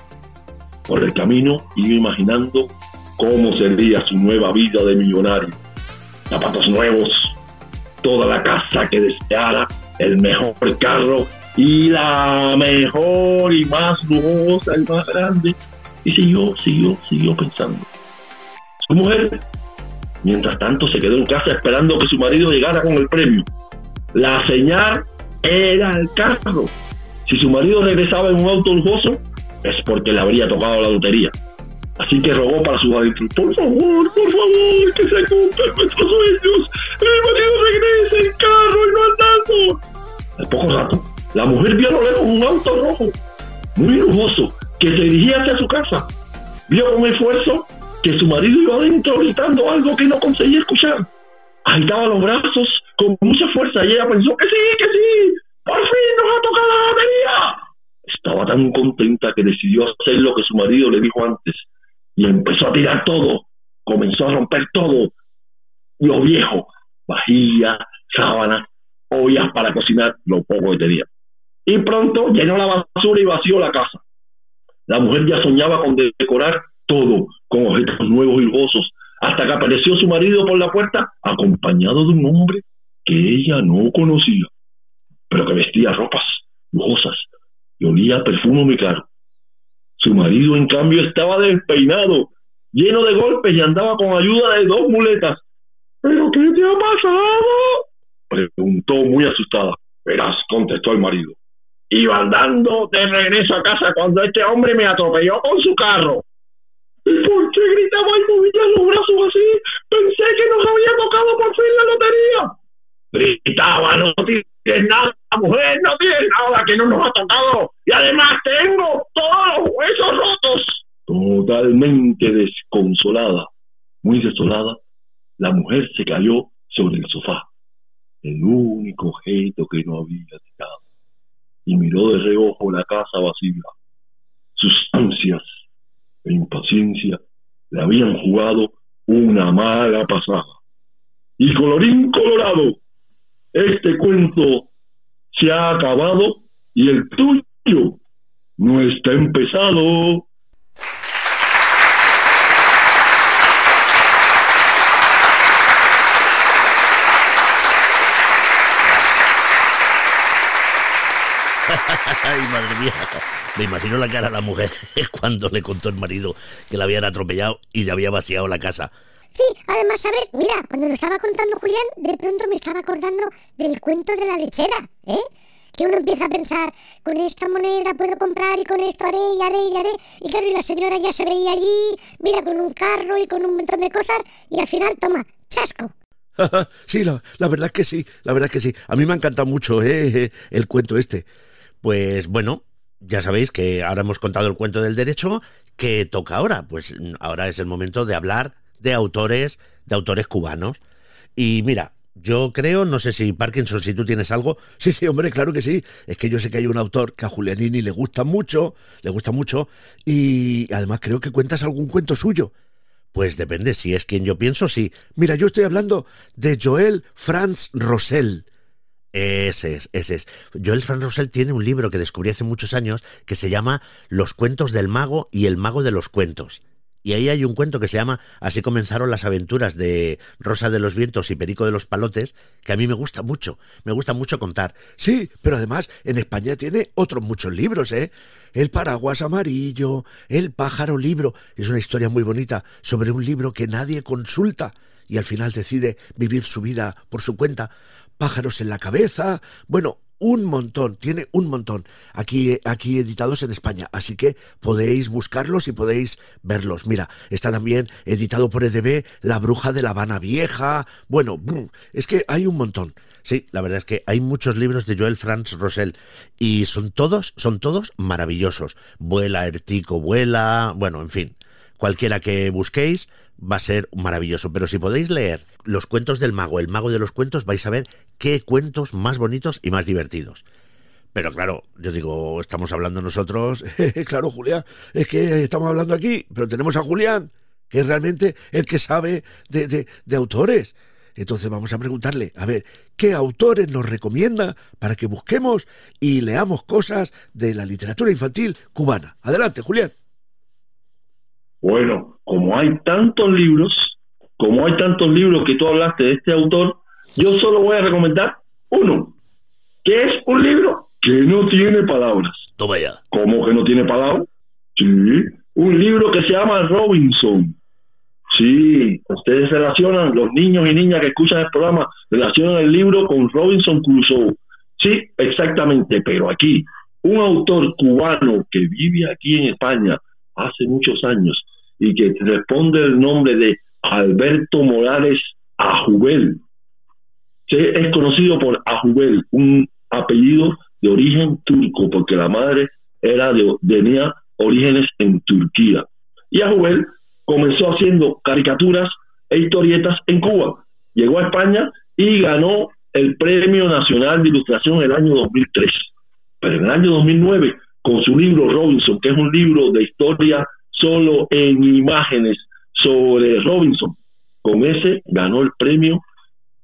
Por el camino iba imaginando cómo sería su nueva vida de millonario. Zapatos nuevos, toda la casa que deseara, el mejor carro y la mejor y más lujosa y más grande. Y siguió, siguió, siguió pensando. Su mujer, mientras tanto, se quedó en casa esperando que su marido llegara con el premio. La señal era el carro. Si su marido regresaba en un auto lujoso, es porque le habría tocado la lotería. Así que rogó para su adentro, por favor, por favor, que se cumplan nuestros sueños. El marido regrese en carro y no andando. Al poco rato, la mujer vio a lo lejos un auto rojo, muy lujoso, que se dirigía hacia su casa. Vio con esfuerzo que su marido iba adentro gritando algo que no conseguía escuchar. Agitaba los brazos con mucha fuerza y ella pensó que sí, que sí, por fin nos ha tocado la batería. Estaba tan contenta que decidió hacer lo que su marido le dijo antes y empezó a tirar todo, comenzó a romper todo, lo viejo, vajilla, sábanas, ollas para cocinar, lo poco que tenía. Y pronto llenó la basura y vació la casa. La mujer ya soñaba con decorar todo con objetos nuevos y lujosos, hasta que apareció su marido por la puerta acompañado de un hombre que ella no conocía, pero que vestía ropas lujosas y olía perfume muy caro. Su marido, en cambio, estaba despeinado, lleno de golpes y andaba con ayuda de dos muletas. ¿Pero qué te ha pasado? Preguntó muy asustada. Verás, contestó el marido. Iba andando de regreso a casa cuando este hombre me atropelló con su carro. ¿Y por qué gritaba y movía los brazos así? Pensé que nos había tocado por fin la lotería. Gritaba, no tienes nada, mujer, no tienes nada, que no nos ha tocado. Y además tengo todos los huesos rotos. Totalmente desconsolada, muy desolada, la mujer se cayó sobre el sofá, el único objeto que no había tirado, y miró de reojo la casa vacía. Sus ansias e impaciencia le habían jugado una mala pasada. Y colorín colorado, este cuento se ha acabado y el tuyo no está empezado. Ay, madre mía. Me imagino la cara de la mujer cuando le contó el marido que la habían atropellado y ya había vaciado la casa. Sí, además, ¿sabes? Mira, cuando lo estaba contando Julián, de pronto me estaba acordando del cuento de la lechera, ¿eh? Que uno empieza a pensar, con esta moneda puedo comprar y con esto haré y haré y haré. Y claro, y la señora ya se veía allí, mira, con un carro y con un montón de cosas, y al final, toma, chasco. sí, la, verdad es que sí, la verdad es que sí. A mí me ha mucho ¿eh? el cuento este. Pues bueno, ya sabéis que ahora hemos contado el cuento del derecho, que toca ahora? Pues ahora es el momento de hablar de autores, de autores cubanos. Y mira, Yo creo, no sé si Parkinson, si tú tienes algo. Sí, sí, hombre, claro que sí. Es que yo sé que hay un autor que a Julianini le gusta mucho, le gusta mucho, y además creo que cuentas algún cuento suyo. Pues depende, si es quien yo pienso, sí. Mira, yo estoy hablando de Joel Franz Rosell. Ese es, ese es. Joel Franz Rosell tiene un libro que descubrí hace muchos años que se llama Los cuentos del mago y el mago de los cuentos. Y ahí hay un cuento que se llama Así comenzaron las aventuras de Rosa de los Vientos y Perico de los Palotes, que a mí me gusta mucho, me gusta mucho contar. Sí, pero además en España tiene otros muchos libros, ¿eh? El paraguas amarillo, El pájaro libro. Es una historia muy bonita sobre un libro que nadie consulta y al final decide vivir su vida por su cuenta. Pájaros en la cabeza. Bueno, un montón, tiene un montón aquí, aquí editados en España, así que podéis buscarlos y podéis verlos. Mira, está también editado por EDB La Bruja de la Habana Vieja. Bueno, es que hay un montón. Sí, la verdad es que hay muchos libros de Joel Franz Rosell y son todos, son todos maravillosos. Vuela, Ertico, vuela, bueno, en fin, cualquiera que busquéis va a ser maravilloso. Pero si podéis leer los cuentos del mago, el mago de los cuentos, vais a ver qué cuentos más bonitos y más divertidos. Pero claro, yo digo, estamos hablando nosotros. claro, Julián, es que estamos hablando aquí, pero tenemos a Julián, que es realmente el que sabe de, de, autores. Entonces vamos a preguntarle, a ver, ¿qué autores nos recomienda para que busquemos y leamos cosas de la literatura infantil cubana? Adelante, Julián. Bueno, como hay tantos libros, como hay tantos libros que tú hablaste de este autor, yo solo voy a recomendar uno, que es un libro que no tiene palabras. Toma ya. ¿Cómo que no tiene palabras? Sí, un libro que se llama Robinson. Sí, ustedes relacionan, los niños y niñas que escuchan el programa, relacionan el libro con Robinson Crusoe. Sí, exactamente, pero aquí, un autor cubano que vive aquí en España hace muchos años y que responde el nombre de Alberto Morales Ajubel. Es conocido por Ajubel, un apellido de origen turco, porque la madre era de, tenía orígenes en Turquía. Y Ajubel comenzó haciendo caricaturas e historietas en Cuba. Llegó a España y ganó el Premio Nacional de Ilustración en el año 2003. Pero en el año 2009, con su libro Robinson, que es un libro de historia solo en imágenes sobre Robinson. Con ese ganó el premio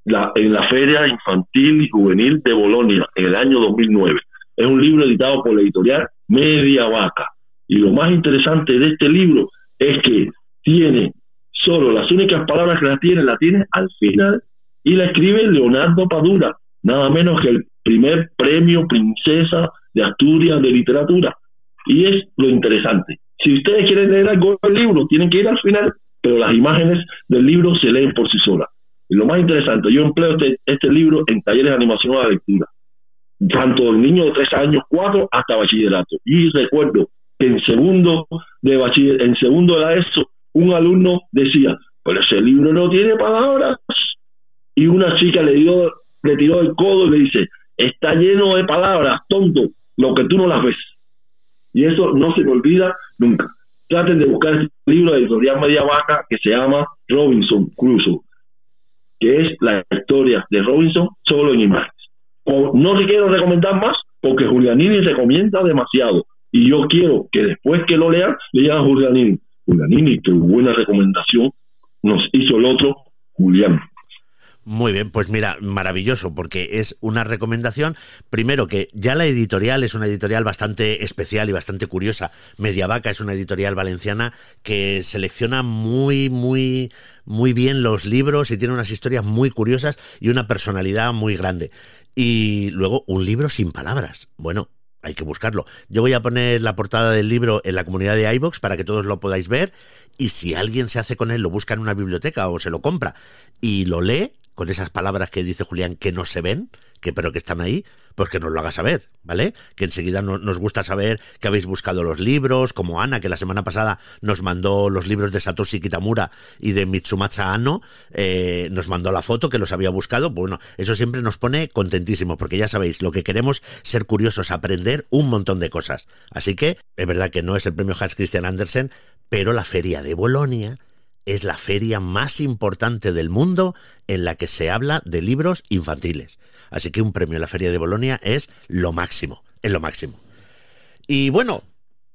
la, en la Feria Infantil y Juvenil de Bolonia en el año 2009. Es un libro editado por la editorial Media Vaca. Y lo más interesante de este libro es que tiene solo las únicas palabras que la tiene, la tiene al final y la escribe Leonardo Padura, nada menos que el primer premio Princesa de Asturias de Literatura. Y es lo interesante. Si ustedes quieren leer algo del libro, tienen que ir al final, pero las imágenes del libro se leen por sí solas. Y lo más interesante, yo empleo este, este libro en talleres de animación a la lectura, tanto de niños de tres años, cuatro, hasta bachillerato. Y recuerdo que en segundo de bachiller, en segundo de ESO, un alumno decía, pero ese libro no tiene palabras. Y una chica le dio, le tiró el codo y le dice, está lleno de palabras, tonto, lo que tú no las ves. Y eso no se me olvida nunca. Traten de buscar este libro de editorial Media Vaca que se llama Robinson Crusoe, que es la historia de Robinson solo en imágenes. no te quiero recomendar más porque Julianini recomienda demasiado. Y yo quiero que después que lo lean, lean a Julianini. Julianini, qué buena recomendación nos hizo el otro Julián. Muy bien, pues mira, maravilloso, porque es una recomendación, primero que ya la editorial es una editorial bastante especial y bastante curiosa. Mediavaca es una editorial valenciana que selecciona muy, muy, muy bien los libros y tiene unas historias muy curiosas y una personalidad muy grande. Y luego un libro sin palabras. Bueno, hay que buscarlo. Yo voy a poner la portada del libro en la comunidad de iBox para que todos lo podáis ver. Y si alguien se hace con él, lo busca en una biblioteca o se lo compra y lo lee, con esas palabras que dice Julián que no se ven, que pero que están ahí, pues que nos lo haga saber, ¿vale? Que enseguida nos gusta saber que habéis buscado los libros, como Ana, que la semana pasada nos mandó los libros de Satoshi Kitamura y de Mitsumatsu Ano, eh, nos mandó la foto que los había buscado, bueno, eso siempre nos pone contentísimos, porque ya sabéis, lo que queremos ser curiosos, aprender un montón de cosas. Así que, es verdad que no es el premio Hans Christian Andersen, pero la feria de Bolonia es la feria más importante del mundo en la que se habla de libros infantiles. Así que un premio en la Feria de Bolonia es lo máximo, es lo máximo. Y bueno,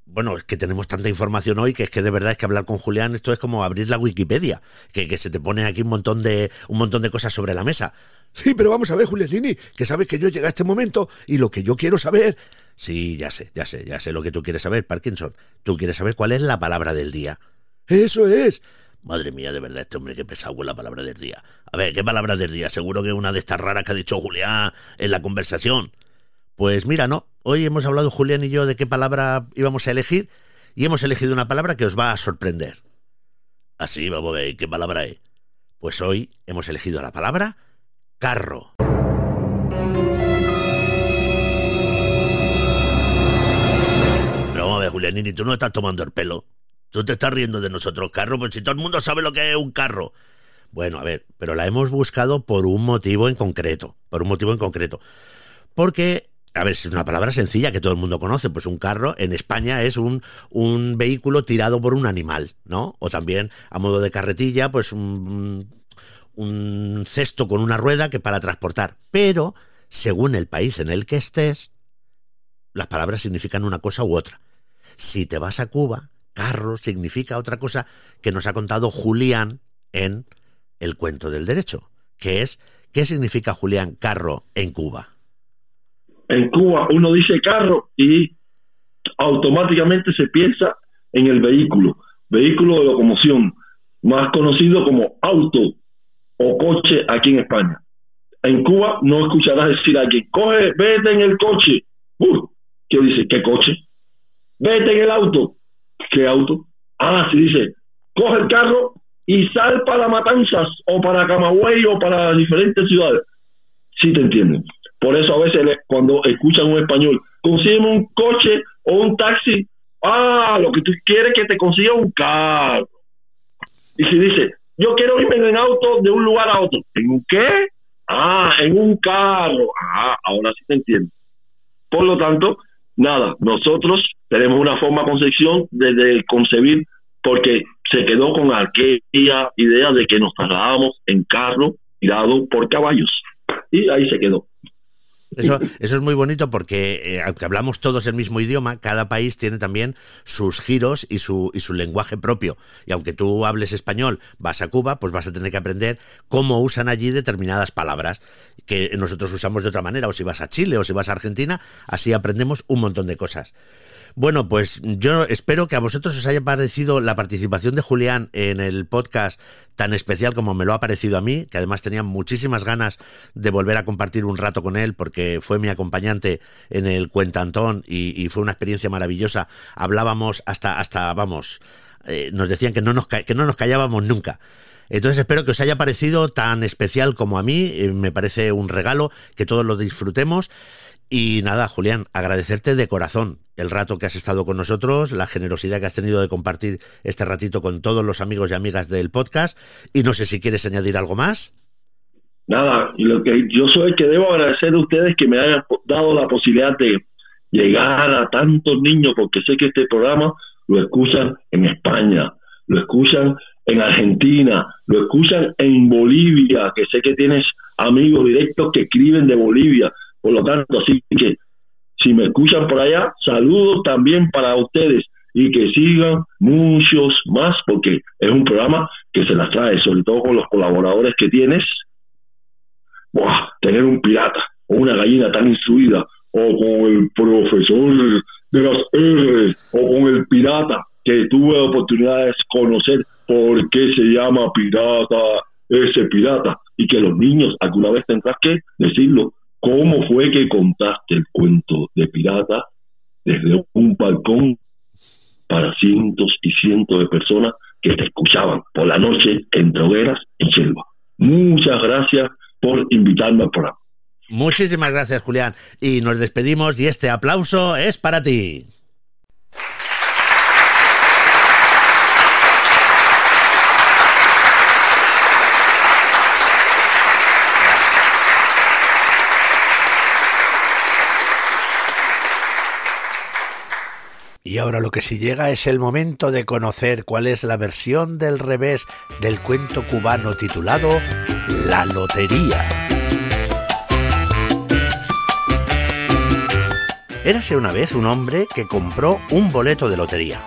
bueno, es que tenemos tanta información hoy que es que de verdad es que hablar con Julián esto es como abrir la Wikipedia, que, que se te pone aquí un montón de un montón de cosas sobre la mesa. Sí, pero vamos a ver, Julianini, que sabes que yo llegué a este momento y lo que yo quiero saber. Sí, ya sé, ya sé, ya sé lo que tú quieres saber, Parkinson. Tú quieres saber cuál es la palabra del día. Eso es. Madre mía, de verdad, este hombre que pesado con la palabra del día. A ver, ¿qué palabra del día? Seguro que una de estas raras que ha dicho Julián en la conversación. Pues mira, no. Hoy hemos hablado Julián y yo de qué palabra íbamos a elegir y hemos elegido una palabra que os va a sorprender. Así, vamos a ver, ¿qué palabra es? Pues hoy hemos elegido la palabra carro. Pero vamos a ver, Julianini, tú no estás tomando el pelo. Tú te estás riendo de nosotros, carro, pues si todo el mundo sabe lo que es un carro. Bueno, a ver, pero la hemos buscado por un motivo en concreto. Por un motivo en concreto. Porque a ver, es una palabra sencilla que todo el mundo conoce, pues un carro en España es un, un vehículo tirado por un animal, ¿no? O también a modo de carretilla, pues un, un cesto con una rueda que para transportar. Pero, según el país en el que estés, las palabras significan una cosa u otra. Si te vas a Cuba, carro significa otra cosa que nos ha contado Julián en el cuento del derecho, que es, ¿qué significa Julián carro en Cuba? En Cuba uno dice carro y automáticamente se piensa en el vehículo, vehículo de locomoción, más conocido como auto o coche aquí en España. En Cuba no escucharás decir a alguien, coge, vete en el coche. ¿Qué dice? ¿Qué coche? Vete en el auto. ¿Qué auto? Ah, sí dice, coge el carro y sal para Matanzas o para Camagüey o para diferentes ciudades. Sí te entienden. Por eso a veces cuando escuchan un español, consígueme un coche o un taxi. Ah, lo que tú quieres es que te consiga un carro. Y si dice, yo quiero irme en auto de un lugar a otro. ¿En un qué? Ah, en un carro. Ah, ahora sí te entiendo. Por lo tanto, nada, nosotros tenemos una forma concepción de, concebir porque se quedó con aquella idea de que nos trasladábamos en carro tirado por caballos. Y ahí se quedó. Eso, eso es muy bonito porque, eh, aunque hablamos todos el mismo idioma, cada país tiene también sus giros y su, y su lenguaje propio. Y aunque tú hables español, vas a Cuba, pues vas a tener que aprender cómo usan allí determinadas palabras que nosotros usamos de otra manera. O si vas a Chile o si vas a Argentina, así aprendemos un montón de cosas. Bueno, pues yo espero que a vosotros os haya parecido la participación de Julián en el podcast tan especial como me lo ha parecido a mí, que además tenía muchísimas ganas de volver a compartir un rato con él porque fue mi acompañante en el Cuentantón y, fue una experiencia maravillosa. Hablábamos hasta, hasta vamos, eh, nos decían que no nos, que no nos callábamos nunca. Entonces espero que os haya parecido tan especial como a mí. Eh, me parece un regalo que todos lo disfrutemos. Y nada, Julián, agradecerte de corazón el rato que has estado con nosotros, la generosidad que has tenido de compartir este ratito con todos los amigos y amigas del podcast. Y no sé si quieres añadir algo más. Nada, lo que yo soy que debo agradecer a ustedes que me hayan dado la posibilidad de llegar a tantos niños, porque sé que este programa lo escuchan en España, lo escuchan en Argentina, lo escuchan en Bolivia, que sé que tienes amigos directos que escriben de Bolivia, por lo tanto, así que si me escuchan por allá, saludos también para ustedes y que sigan muchos más porque es un programa que se las trae, sobre todo con los colaboradores que tienes. Buah, tener un pirata o una gallina tan instruida o con el profesor de las R o con el pirata que tuve oportunidad de conocer por qué se llama pirata ese pirata y que los niños alguna vez tendrás que decirlo ¿Cómo fue que contaste el cuento de pirata desde un balcón para cientos y cientos de personas que te escuchaban por la noche entre hogueras y selva? Muchas gracias por invitarme al programa. Muchísimas gracias, Julián. Y nos despedimos y este aplauso es para ti. Y ahora lo que sí llega es el momento de conocer cuál es la versión del revés del cuento cubano titulado La Lotería. Érase una vez un hombre que compró un boleto de lotería.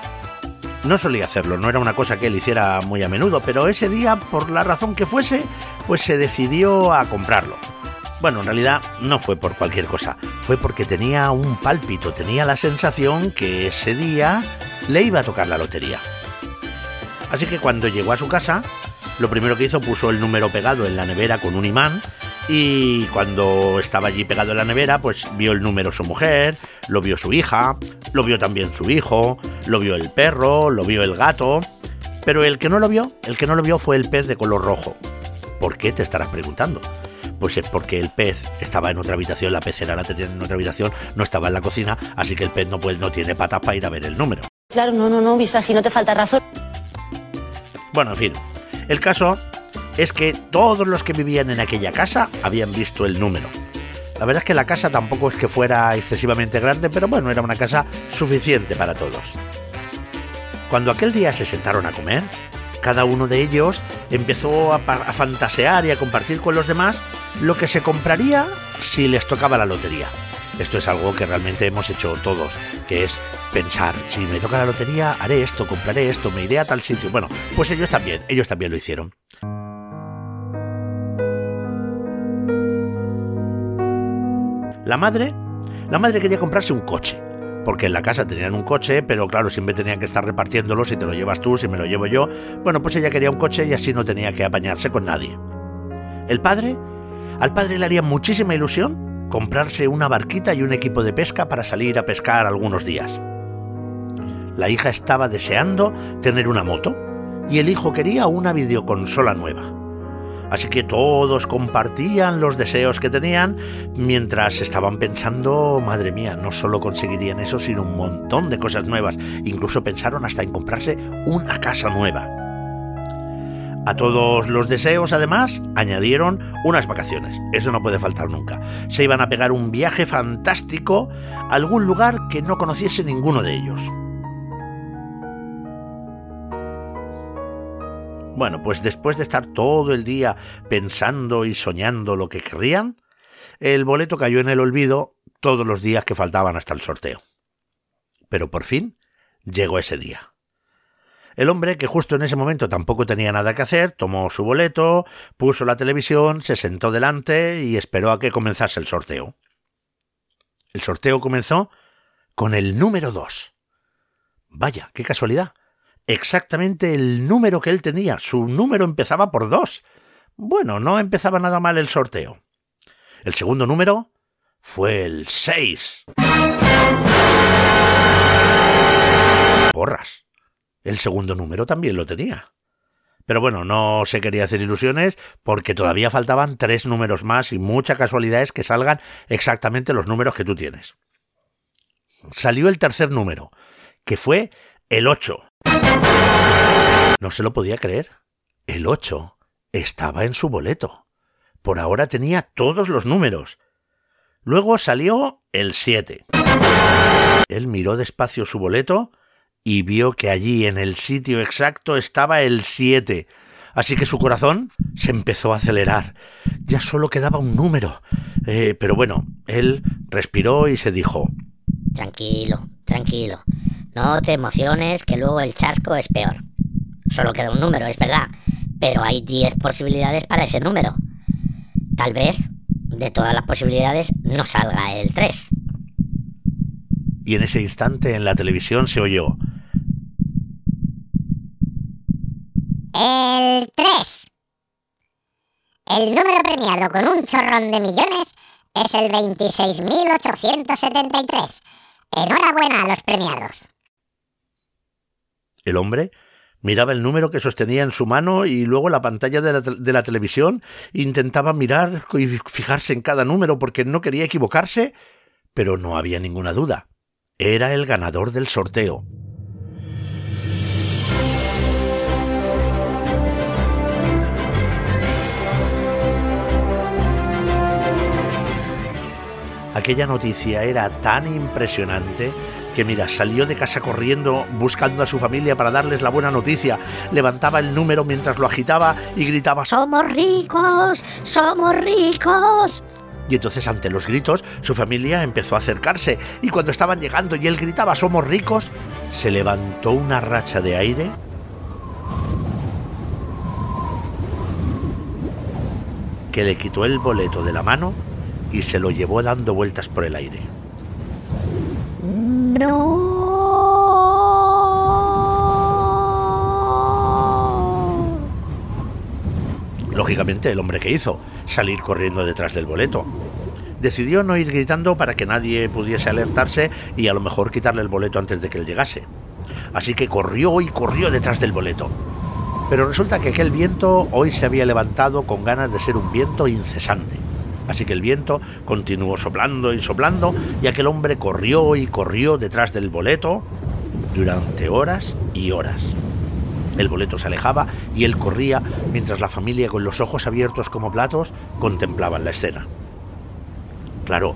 No solía hacerlo, no era una cosa que él hiciera muy a menudo, pero ese día, por la razón que fuese, pues se decidió a comprarlo. Bueno, en realidad no fue por cualquier cosa, fue porque tenía un pálpito, tenía la sensación que ese día le iba a tocar la lotería. Así que cuando llegó a su casa, lo primero que hizo puso el número pegado en la nevera con un imán y cuando estaba allí pegado en la nevera, pues vio el número su mujer, lo vio su hija, lo vio también su hijo, lo vio el perro, lo vio el gato. Pero el que no lo vio, el que no lo vio fue el pez de color rojo. ¿Por qué te estarás preguntando? Pues es porque el pez estaba en otra habitación, la pecera la tenía en otra habitación, no estaba en la cocina, así que el pez no, puede, no tiene patas para ir a ver el número. Claro, no, no, no, visto así no te falta razón. Bueno, en fin, el caso es que todos los que vivían en aquella casa habían visto el número. La verdad es que la casa tampoco es que fuera excesivamente grande, pero bueno, era una casa suficiente para todos. Cuando aquel día se sentaron a comer, cada uno de ellos empezó a, fantasear y a compartir con los demás lo que se compraría si les tocaba la lotería. Esto es algo que realmente hemos hecho todos, que es pensar, si me toca la lotería, haré esto, compraré esto, me iré a tal sitio. Bueno, pues ellos también, ellos también lo hicieron. La madre, la madre quería comprarse un coche, porque en la casa tenían un coche, pero claro, siempre tenían que estar repartiéndolo, si te lo llevas tú, si me lo llevo yo. Bueno, pues ella quería un coche y así no tenía que apañarse con nadie. El padre, al padre le haría muchísima ilusión comprarse una barquita y un equipo de pesca para salir a pescar algunos días. La hija estaba deseando tener una moto y el hijo quería una videoconsola nueva. Así que todos compartían los deseos que tenían mientras estaban pensando, madre mía, no solo conseguirían eso, sino un montón de cosas nuevas. Incluso pensaron hasta en comprarse una casa nueva. A todos los deseos, además, añadieron unas vacaciones. Eso no puede faltar nunca. Se iban a pegar un viaje fantástico a algún lugar que no conociese ninguno de ellos. Bueno, pues después de estar todo el día pensando y soñando lo que querrían, el boleto cayó en el olvido todos los días que faltaban hasta el sorteo. Pero por fin llegó ese día. El hombre, que justo en ese momento tampoco tenía nada que hacer, tomó su boleto, puso la televisión, se sentó delante y esperó a que comenzase el sorteo. El sorteo comenzó con el número dos. Vaya, qué casualidad exactamente el número que él tenía. Su número empezaba por dos. Bueno, no empezaba nada mal el sorteo. El segundo número fue el 6. Porras. El segundo número también lo tenía. Pero bueno, no se quería hacer ilusiones porque todavía faltaban tres números más y mucha casualidad es que salgan exactamente los números que tú tienes. Salió el tercer número, que fue el 8. No se lo podía creer. El 8 estaba en su boleto. Por ahora tenía todos los números. Luego salió el 7. Él miró despacio su boleto y vio que allí en el sitio exacto estaba el 7. Así que su corazón se empezó a acelerar. Ya solo quedaba un número. Eh, pero bueno, él respiró y se dijo Tranquilo, tranquilo. No te emociones, que luego el chasco es peor. Solo queda un número, es verdad, pero hay 10 posibilidades para ese número. Tal vez, de todas las posibilidades, no salga el 3. Y en ese instante en la televisión se oyó... El 3. El número premiado con un chorrón de millones es el 26.873. Enhorabuena a los premiados. El hombre miraba el número que sostenía en su mano y luego la pantalla de la, televisión intentaba mirar y fijarse en cada número porque no quería equivocarse, pero no había ninguna duda. Era el ganador del sorteo. Aquella noticia era tan impresionante que mira, salió de casa corriendo buscando a su familia para darles la buena noticia, levantaba el número mientras lo agitaba y gritaba ¡Somos ricos! ¡Somos ricos! Y entonces ante los gritos su familia empezó a acercarse y cuando estaban llegando y él gritaba somos ricos, se levantó una racha de aire que le quitó el boleto de la mano y se lo llevó dando vueltas por el aire. Lógicamente, el hombre que hizo, salir corriendo detrás del boleto. Decidió no ir gritando para que nadie pudiese alertarse y a lo mejor quitarle el boleto antes de que él llegase. Así que corrió y corrió detrás del boleto. Pero resulta que aquel viento hoy se había levantado con ganas de ser un viento incesante. Así que el viento continuó soplando y soplando y aquel hombre corrió y corrió detrás del boleto durante horas y horas. El boleto se alejaba y él corría mientras la familia con los ojos abiertos como platos contemplaban la escena. Claro,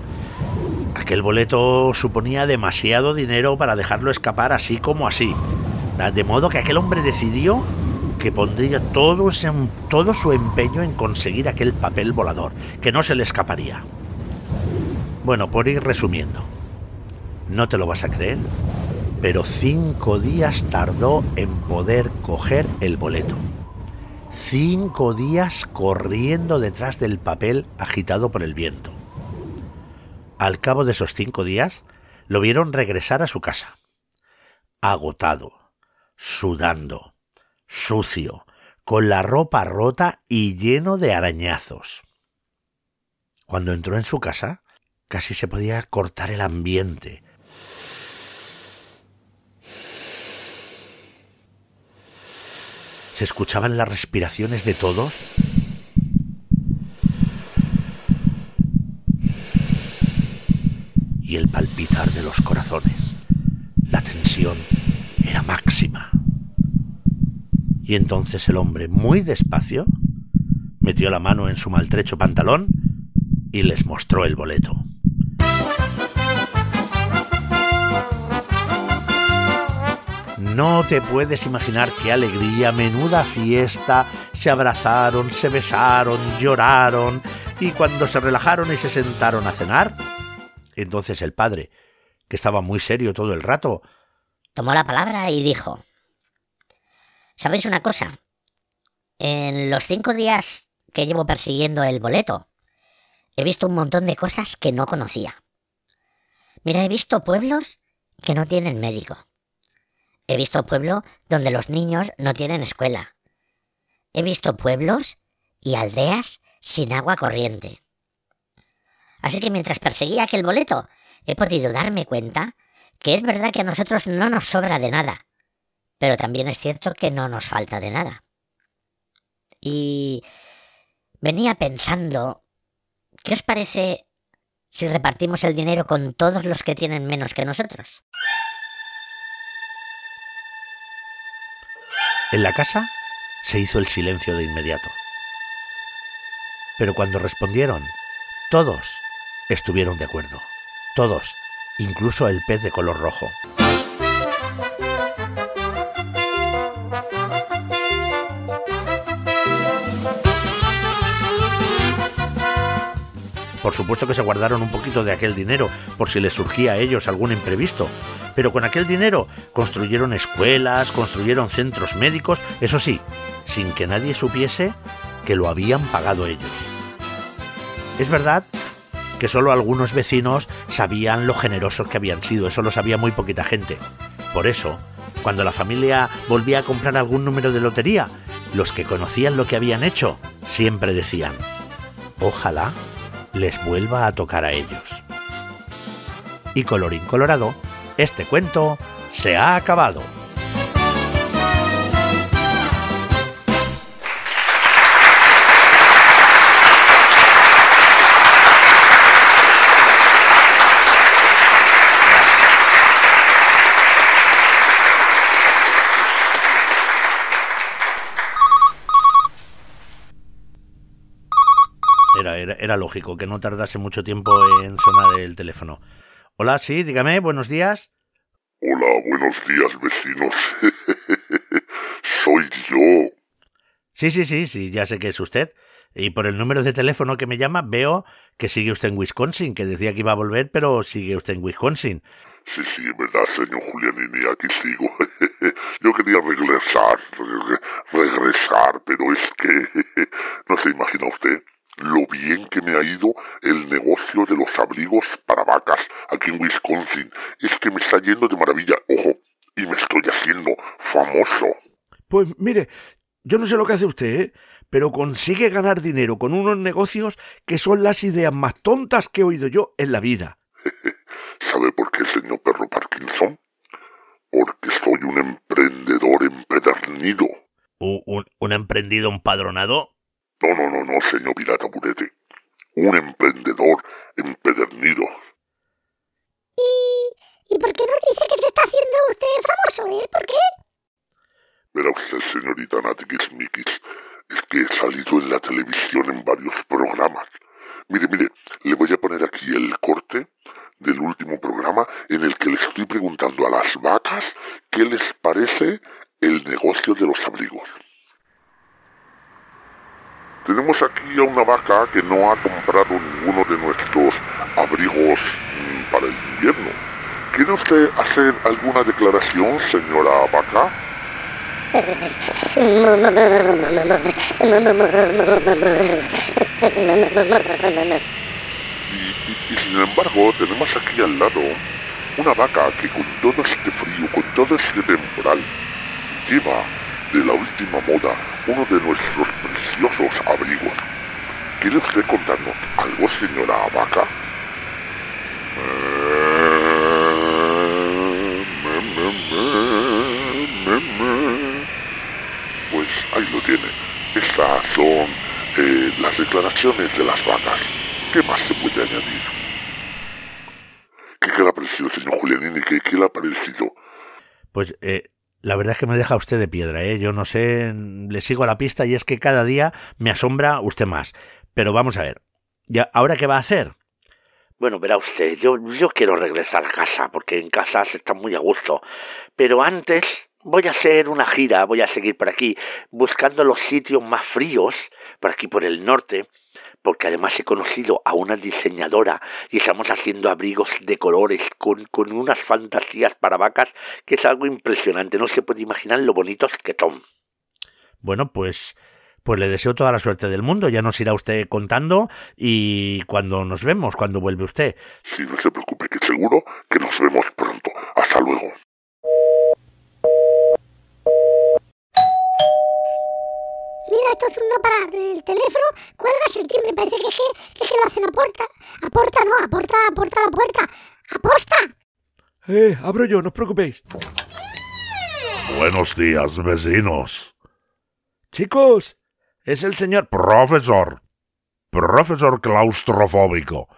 aquel boleto suponía demasiado dinero para dejarlo escapar así como así. De modo que aquel hombre decidió que pondría todo, ese, todo su empeño en conseguir aquel papel volador, que no se le escaparía. Bueno, por ir resumiendo, no te lo vas a creer, pero cinco días tardó en poder coger el boleto. Cinco días corriendo detrás del papel agitado por el viento. Al cabo de esos cinco días, lo vieron regresar a su casa, agotado, sudando, sucio, con la ropa rota y lleno de arañazos. Cuando entró en su casa, casi se podía cortar el ambiente. Se escuchaban las respiraciones de todos y el palpitar de los corazones. La tensión era máxima. Y entonces el hombre, muy despacio, metió la mano en su maltrecho pantalón y les mostró el boleto. No te puedes imaginar qué alegría, menuda fiesta. Se abrazaron, se besaron, lloraron y cuando se relajaron y se sentaron a cenar, entonces el padre, que estaba muy serio todo el rato, tomó la palabra y dijo, ¿sabéis una cosa? En los cinco días que llevo persiguiendo el boleto, he visto un montón de cosas que no conocía. Mira, he visto pueblos que no tienen médico. He visto pueblos donde los niños no tienen escuela. He visto pueblos y aldeas sin agua corriente. Así que mientras perseguía aquel boleto, he podido darme cuenta que es verdad que a nosotros no nos sobra de nada, pero también es cierto que no nos falta de nada. Y venía pensando, ¿qué os parece si repartimos el dinero con todos los que tienen menos que nosotros? En la casa se hizo el silencio de inmediato. Pero cuando respondieron, todos estuvieron de acuerdo. Todos, incluso el pez de color rojo. Por supuesto que se guardaron un poquito de aquel dinero por si les surgía a ellos algún imprevisto, pero con aquel dinero construyeron escuelas, construyeron centros médicos, eso sí, sin que nadie supiese que lo habían pagado ellos. Es verdad que solo algunos vecinos sabían lo generosos que habían sido, eso lo sabía muy poquita gente. Por eso, cuando la familia volvía a comprar algún número de lotería, los que conocían lo que habían hecho siempre decían, ojalá les vuelva a tocar a ellos. Y colorín colorado, este cuento se ha acabado. Era, lógico que no tardase mucho tiempo en sonar el teléfono. Hola, sí, dígame, buenos días. Hola, buenos días, vecinos. Soy yo. Sí, sí, sí, sí, ya sé que es usted. Y por el número de teléfono que me llama veo que sigue usted en Wisconsin, que decía que iba a volver, pero sigue usted en Wisconsin. Sí, sí, es verdad, señor Julianini, aquí sigo. Yo quería regresar, regresar, pero es que no se imagina usted lo bien que me ha ido el negocio de los abrigos para vacas aquí en Wisconsin. Es que me está yendo de maravilla, ojo, y me estoy haciendo famoso. Pues mire, yo no sé lo que hace usted, ¿eh? pero consigue ganar dinero con unos negocios que son las ideas más tontas que he oído yo en la vida. ¿Sabe por qué, señor Perro Parkinson? Porque soy un emprendedor empedernido. ¿Un, un, un emprendido empadronado? No, no, no, no, señor Pirata Purete. Un emprendedor empedernido. ¿Y, ¿Y por qué nos dice que se está haciendo usted famoso, eh? ¿Por qué? Verá usted, señorita Natikis es que he salido en la televisión en varios programas. Mire, mire, le voy a poner aquí el corte del último programa en el que le estoy preguntando a las vacas qué les parece el negocio de los abrigos. Tenemos aquí a una vaca que no ha comprado ninguno de nuestros abrigos mm, para el invierno. ¿Quiere usted hacer alguna declaración, señora vaca? Y, y, sin embargo, tenemos aquí al lado una vaca que con todo este frío, con todo este temporal, lleva de la última moda uno de nuestros preciosos abrigos. ¿Quiere usted contarnos algo, señora vaca? Pues ahí lo tiene. Estas son eh, las declaraciones de las vacas. ¿Qué más se puede añadir? ¿Qué, qué le ha parecido, señor Julianini? ¿Qué, qué le ha parecido? Pues eh, la verdad es que me deja usted de piedra, ¿eh? Yo no sé, le sigo la pista y es que cada día me asombra usted más. Pero vamos a ver, ¿ya, ¿ahora qué va a hacer? Bueno, verá usted, yo, yo quiero regresar a casa, porque en casa se está muy a gusto. Pero antes voy a hacer una gira, voy a seguir por aquí, buscando los sitios más fríos, por aquí por el norte, porque además he conocido a una diseñadora y estamos haciendo abrigos de colores con, con unas fantasías para vacas que es algo impresionante, no se puede imaginar lo bonitos que son. Bueno, pues pues le deseo toda la suerte del mundo. Ya nos irá usted contando y cuando nos vemos, cuando vuelve usted. Sí, no se preocupe, que seguro que nos vemos pronto. Hasta luego. Mira, esto es un no parar. El teléfono, cuelgas el timbre. Parece que es que, que, es que lo hacen a puerta. A puerta no, a puerta, a puerta, a la puerta. ¡Aposta! Eh, abro yo, no os preocupéis. Buenos días, vecinos. Chicos, es el señor... Profesor. Profesor claustrofóbico.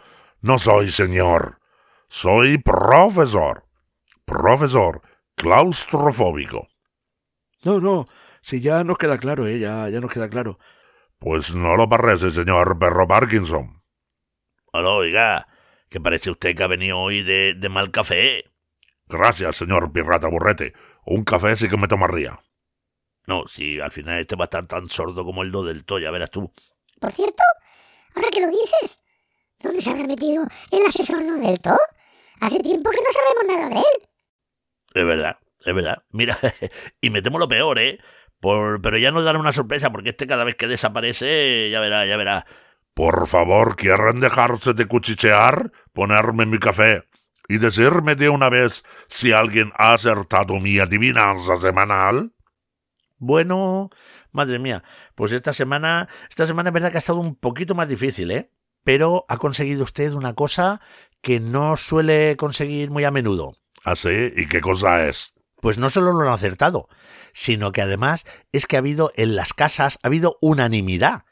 No soy señor. Soy profesor. Profesor claustrofóbico. No, no, si ya nos queda claro, ¿eh? Ya, ya nos queda claro. Pues no lo parece, señor Perro Parkinson. Hola, oiga, que parece usted que ha venido hoy de, de mal café. Gracias, señor Pirrata Burrete. Un café sí que me tomaría. No, si al final este va a estar tan sordo como el do del Toya, verás tú. Por cierto, ahora que lo dices, ¿dónde se habrá metido el asesor do del To? Hace tiempo que no sabemos nada de él. Es verdad, es verdad. Mira, y me temo lo peor, ¿eh? Por, pero ya nos dará una sorpresa, porque este cada vez que desaparece, ya verá, ya verá. Por favor, ¿quieren dejarse de cuchichear? Ponerme mi café y decirme de una vez si alguien ha acertado mi adivinanza semanal. Bueno, madre mía, pues esta semana, esta semana es verdad que ha estado un poquito más difícil, ¿eh? Pero ha conseguido usted una cosa que no suele conseguir muy a menudo. ¿Ah, sí? ¿Y qué cosa es? Pues no solo lo han acertado, sino que además es que ha habido en las casas, ha habido unanimidad.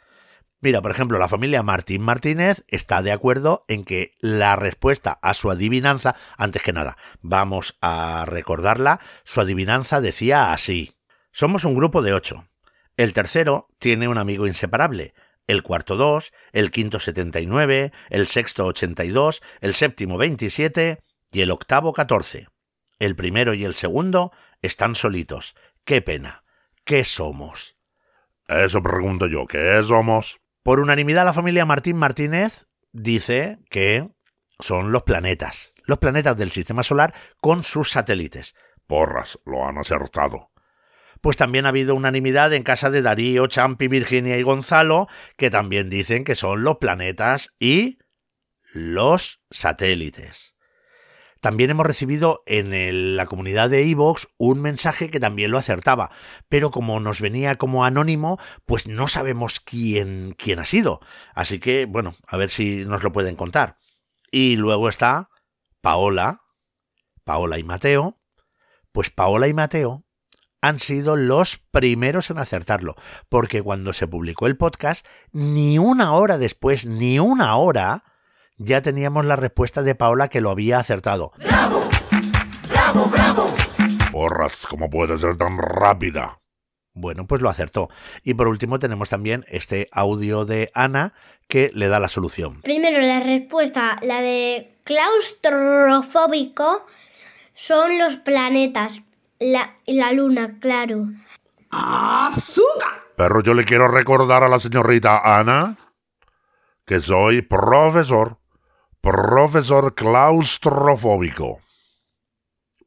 Mira, por ejemplo, la familia Martín Martínez está de acuerdo en que la respuesta a su adivinanza, antes que nada, vamos a recordarla, su adivinanza decía así. Somos un grupo de ocho. El tercero tiene un amigo inseparable, el cuarto dos, el quinto setenta y nueve, el sexto ochenta y dos, el séptimo veintisiete y el octavo catorce. El primero y el segundo están solitos. Qué pena. ¿Qué somos? Eso pregunto yo, ¿qué somos? Por unanimidad la familia Martín Martínez dice que son los planetas. Los planetas del sistema solar con sus satélites. Porras, lo han acertado. Pues también ha habido unanimidad en casa de Darío, Champi, Virginia y Gonzalo, que también dicen que son los planetas y los satélites. También hemos recibido en la comunidad de Evox un mensaje que también lo acertaba, pero como nos venía como anónimo, pues no sabemos quién, quién ha sido. Así que, bueno, a ver si nos lo pueden contar. Y luego está Paola, Paola y Mateo. Pues Paola y Mateo han sido los primeros en acertarlo, porque cuando se publicó el podcast, ni una hora después, ni una hora, ya teníamos la respuesta de Paola que lo había acertado. Porras, ¿cómo puede ser tan rápida? Bueno, pues lo acertó. Y por último tenemos también este audio de Ana que le da la solución. Primero la respuesta, la de claustrofóbico, son los planetas. La, y la luna, claro. Pero yo le quiero recordar a la señorita Ana que soy profesor, profesor claustrofóbico.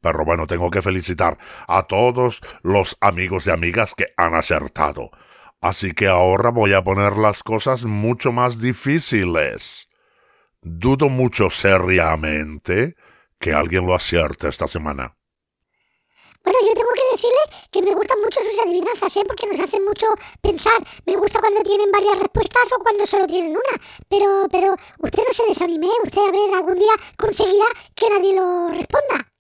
Pero bueno, tengo que felicitar a todos los amigos y amigas que han acertado. Así que ahora voy a poner las cosas mucho más difíciles. Dudo mucho seriamente que alguien lo acierte esta semana. Bueno, yo tengo que decirle que me gustan mucho sus adivinanzas, ¿eh? Porque nos hacen mucho pensar. Me gusta cuando tienen varias respuestas o cuando solo tienen una. Pero, pero, usted no se desanime, ¿eh? Usted a ver, algún día conseguirá que nadie lo responda.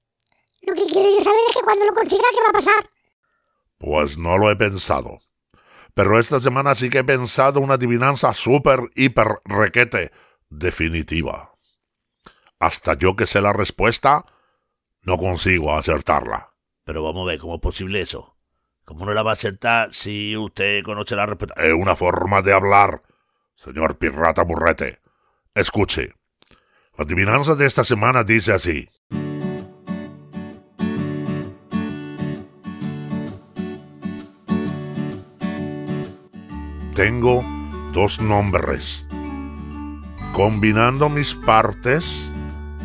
Lo que quiero yo saber es que cuando lo consiga, ¿qué va a pasar? Pues no lo he pensado. Pero esta semana sí que he pensado una adivinanza súper, hiper, requete, definitiva. Hasta yo que sé la respuesta, no consigo acertarla. Pero vamos a ver, ¿cómo es posible eso? ¿Cómo no la va a acertar si usted conoce la respuesta? Es una forma de hablar, señor pirata burrete. Escuche. La adivinanza de esta semana dice así. Tengo dos nombres. Combinando mis partes,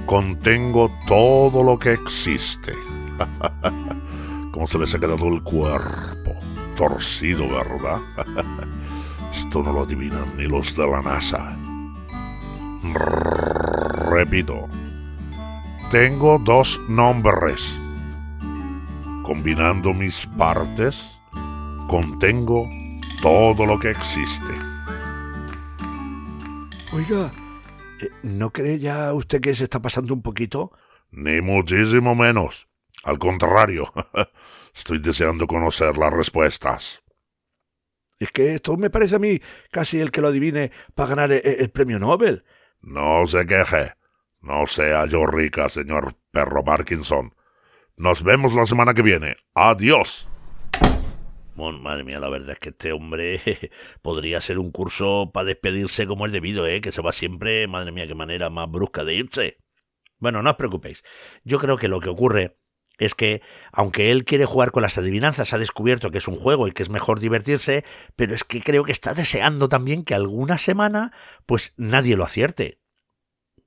contengo todo lo que existe. Como se les ha quedado el cuerpo. Torcido, ¿verdad? Esto no lo adivinan ni los de la NASA. Repito. Tengo dos nombres. Combinando mis partes, contengo todo lo que existe. Oiga, eh, ¿no cree ya usted que se está pasando un poquito? Ni muchísimo menos. Al contrario, estoy deseando conocer las respuestas. Es que esto me parece a mí casi el que lo adivine para ganar el, el premio Nobel. No se queje. No sea yo rica, señor perro Parkinson. Nos vemos la semana que viene. Adiós. Bueno, madre mía, la verdad es que este hombre podría ser un curso para despedirse como es debido, ¿eh? Que se va siempre, madre mía, qué manera más brusca de irse. Bueno, no os preocupéis. Yo creo que lo que ocurre es que, aunque él quiere jugar con las adivinanzas, ha descubierto que es un juego y que es mejor divertirse, pero es que creo que está deseando también que alguna semana, pues nadie lo acierte.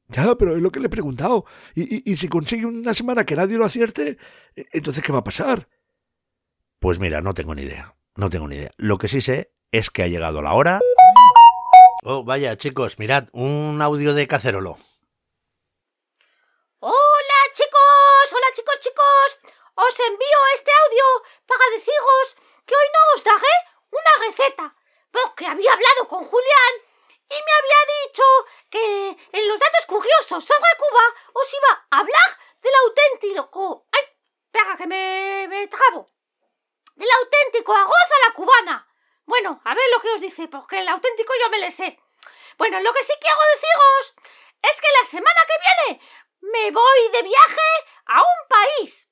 Ya, pero es lo que le he preguntado. Y, y, y si consigue una semana que nadie lo acierte, eh, entonces ¿qué va a pasar? Pues mira, no tengo ni idea. No tengo ni idea. Lo que sí sé es que ha llegado la hora. Oh, vaya, chicos, mirad, un audio de Cacerolo. Hola chicos, chicos. Os envío este audio para deciros que hoy no os daré una receta, porque había hablado con Julián y me había dicho que en los datos curiosos sobre Cuba os iba a hablar del auténtico... ¡Ay! Espera que me, me trabo. Del auténtico arroz la cubana. Bueno, a ver lo que os dice, porque el auténtico yo me le sé. Bueno, lo que sí quiero deciros es que la semana que viene me voy de viaje a un país.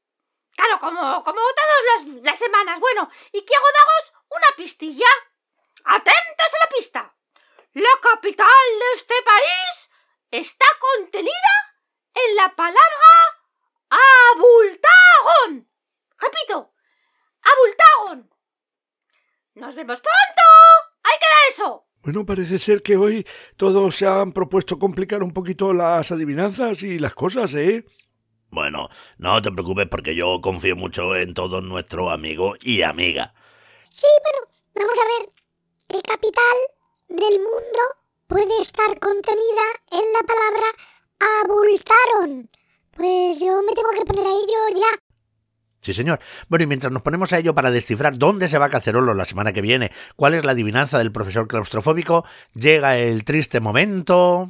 Claro, como, como todas las, las semanas. Bueno, ¿y qué hago, Dagos? Una pistilla. Atentos a la pista. La capital de este país está contenida en la palabra abultagón. Repito, abultagón. Nos vemos pronto. Hay que dar eso. Bueno, parece ser que hoy todos se han propuesto complicar un poquito las adivinanzas y las cosas, ¿eh? Bueno, no te preocupes porque yo confío mucho en todos nuestros amigos y amigas. Sí, pero vamos a ver. ¿Qué capital del mundo puede estar contenida en la palabra abultaron? Pues yo me tengo que poner a ello ya. Sí, señor. Bueno, y mientras nos ponemos a ello para descifrar dónde se va Cacerolo la semana que viene, cuál es la adivinanza del profesor claustrofóbico, llega el triste momento.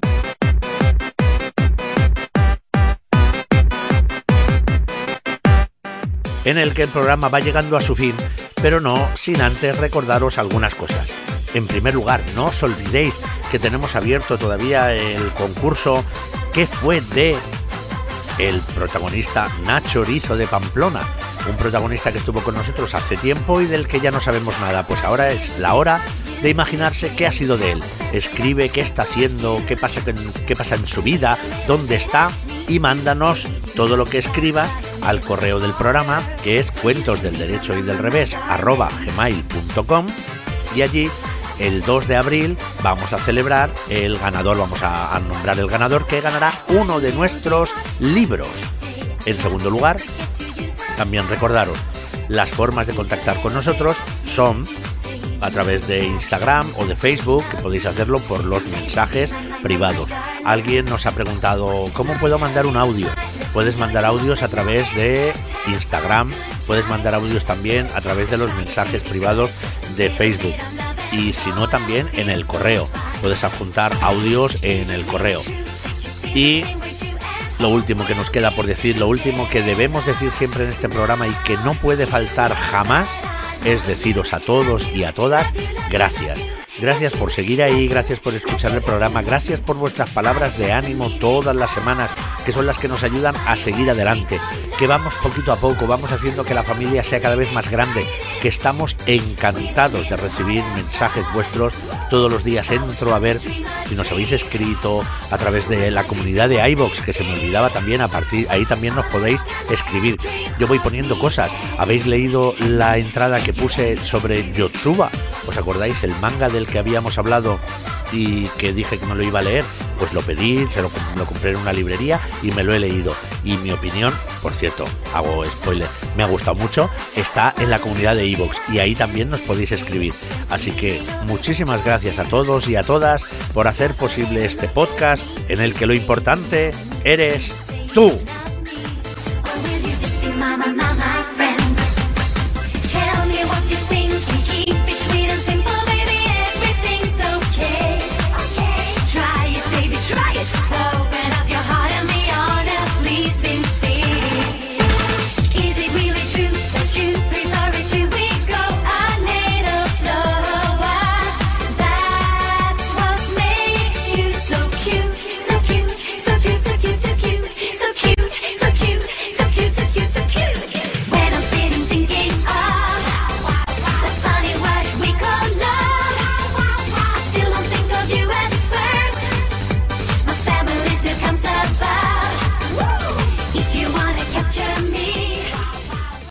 en el que el programa va llegando a su fin, pero no sin antes recordaros algunas cosas. En primer lugar, no os olvidéis que tenemos abierto todavía el concurso que fue de el protagonista Nacho Rizo de Pamplona, un protagonista que estuvo con nosotros hace tiempo y del que ya no sabemos nada, pues ahora es la hora de imaginarse qué ha sido de él. Escribe qué está haciendo, qué pasa, qué pasa en su vida, dónde está y mándanos todo lo que escribas al correo del programa que es cuentos del derecho y del revés arroba gmail.com y allí el 2 de abril vamos a celebrar el ganador, vamos a, nombrar el ganador que ganará uno de nuestros libros. En segundo lugar, también recordaros, las formas de contactar con nosotros son a través de Instagram o de Facebook, que podéis hacerlo por los mensajes privados. Alguien nos ha preguntado, ¿cómo puedo mandar un audio? Puedes mandar audios a través de Instagram, puedes mandar audios también a través de los mensajes privados de Facebook. Y si no, también en el correo. Puedes adjuntar audios en el correo. Y lo último que nos queda por decir, lo último que debemos decir siempre en este programa y que no puede faltar jamás, es deciros a todos y a todas gracias. Gracias por seguir ahí, gracias por escuchar el programa, gracias por vuestras palabras de ánimo todas las semanas, que son las que nos ayudan a seguir adelante, que vamos poquito a poco, vamos haciendo que la familia sea cada vez más grande, que estamos encantados de recibir mensajes vuestros todos los días. Entro a ver si nos habéis escrito a través de la comunidad de iBox, que se me olvidaba también, a partir ahí también nos podéis escribir. Yo voy poniendo cosas. ¿Habéis leído la entrada que puse sobre Yotsuba? ¿Os acordáis el manga del que habíamos hablado y que dije que me lo iba a leer? pues lo pedí, se lo, compré en una librería y me lo he leído. Y mi opinión, por cierto, hago spoiler, me ha gustado mucho, está en la comunidad de Evox y ahí también nos podéis escribir. Así que muchísimas gracias a todos y a todas por hacer posible este podcast en el que lo importante eres tú.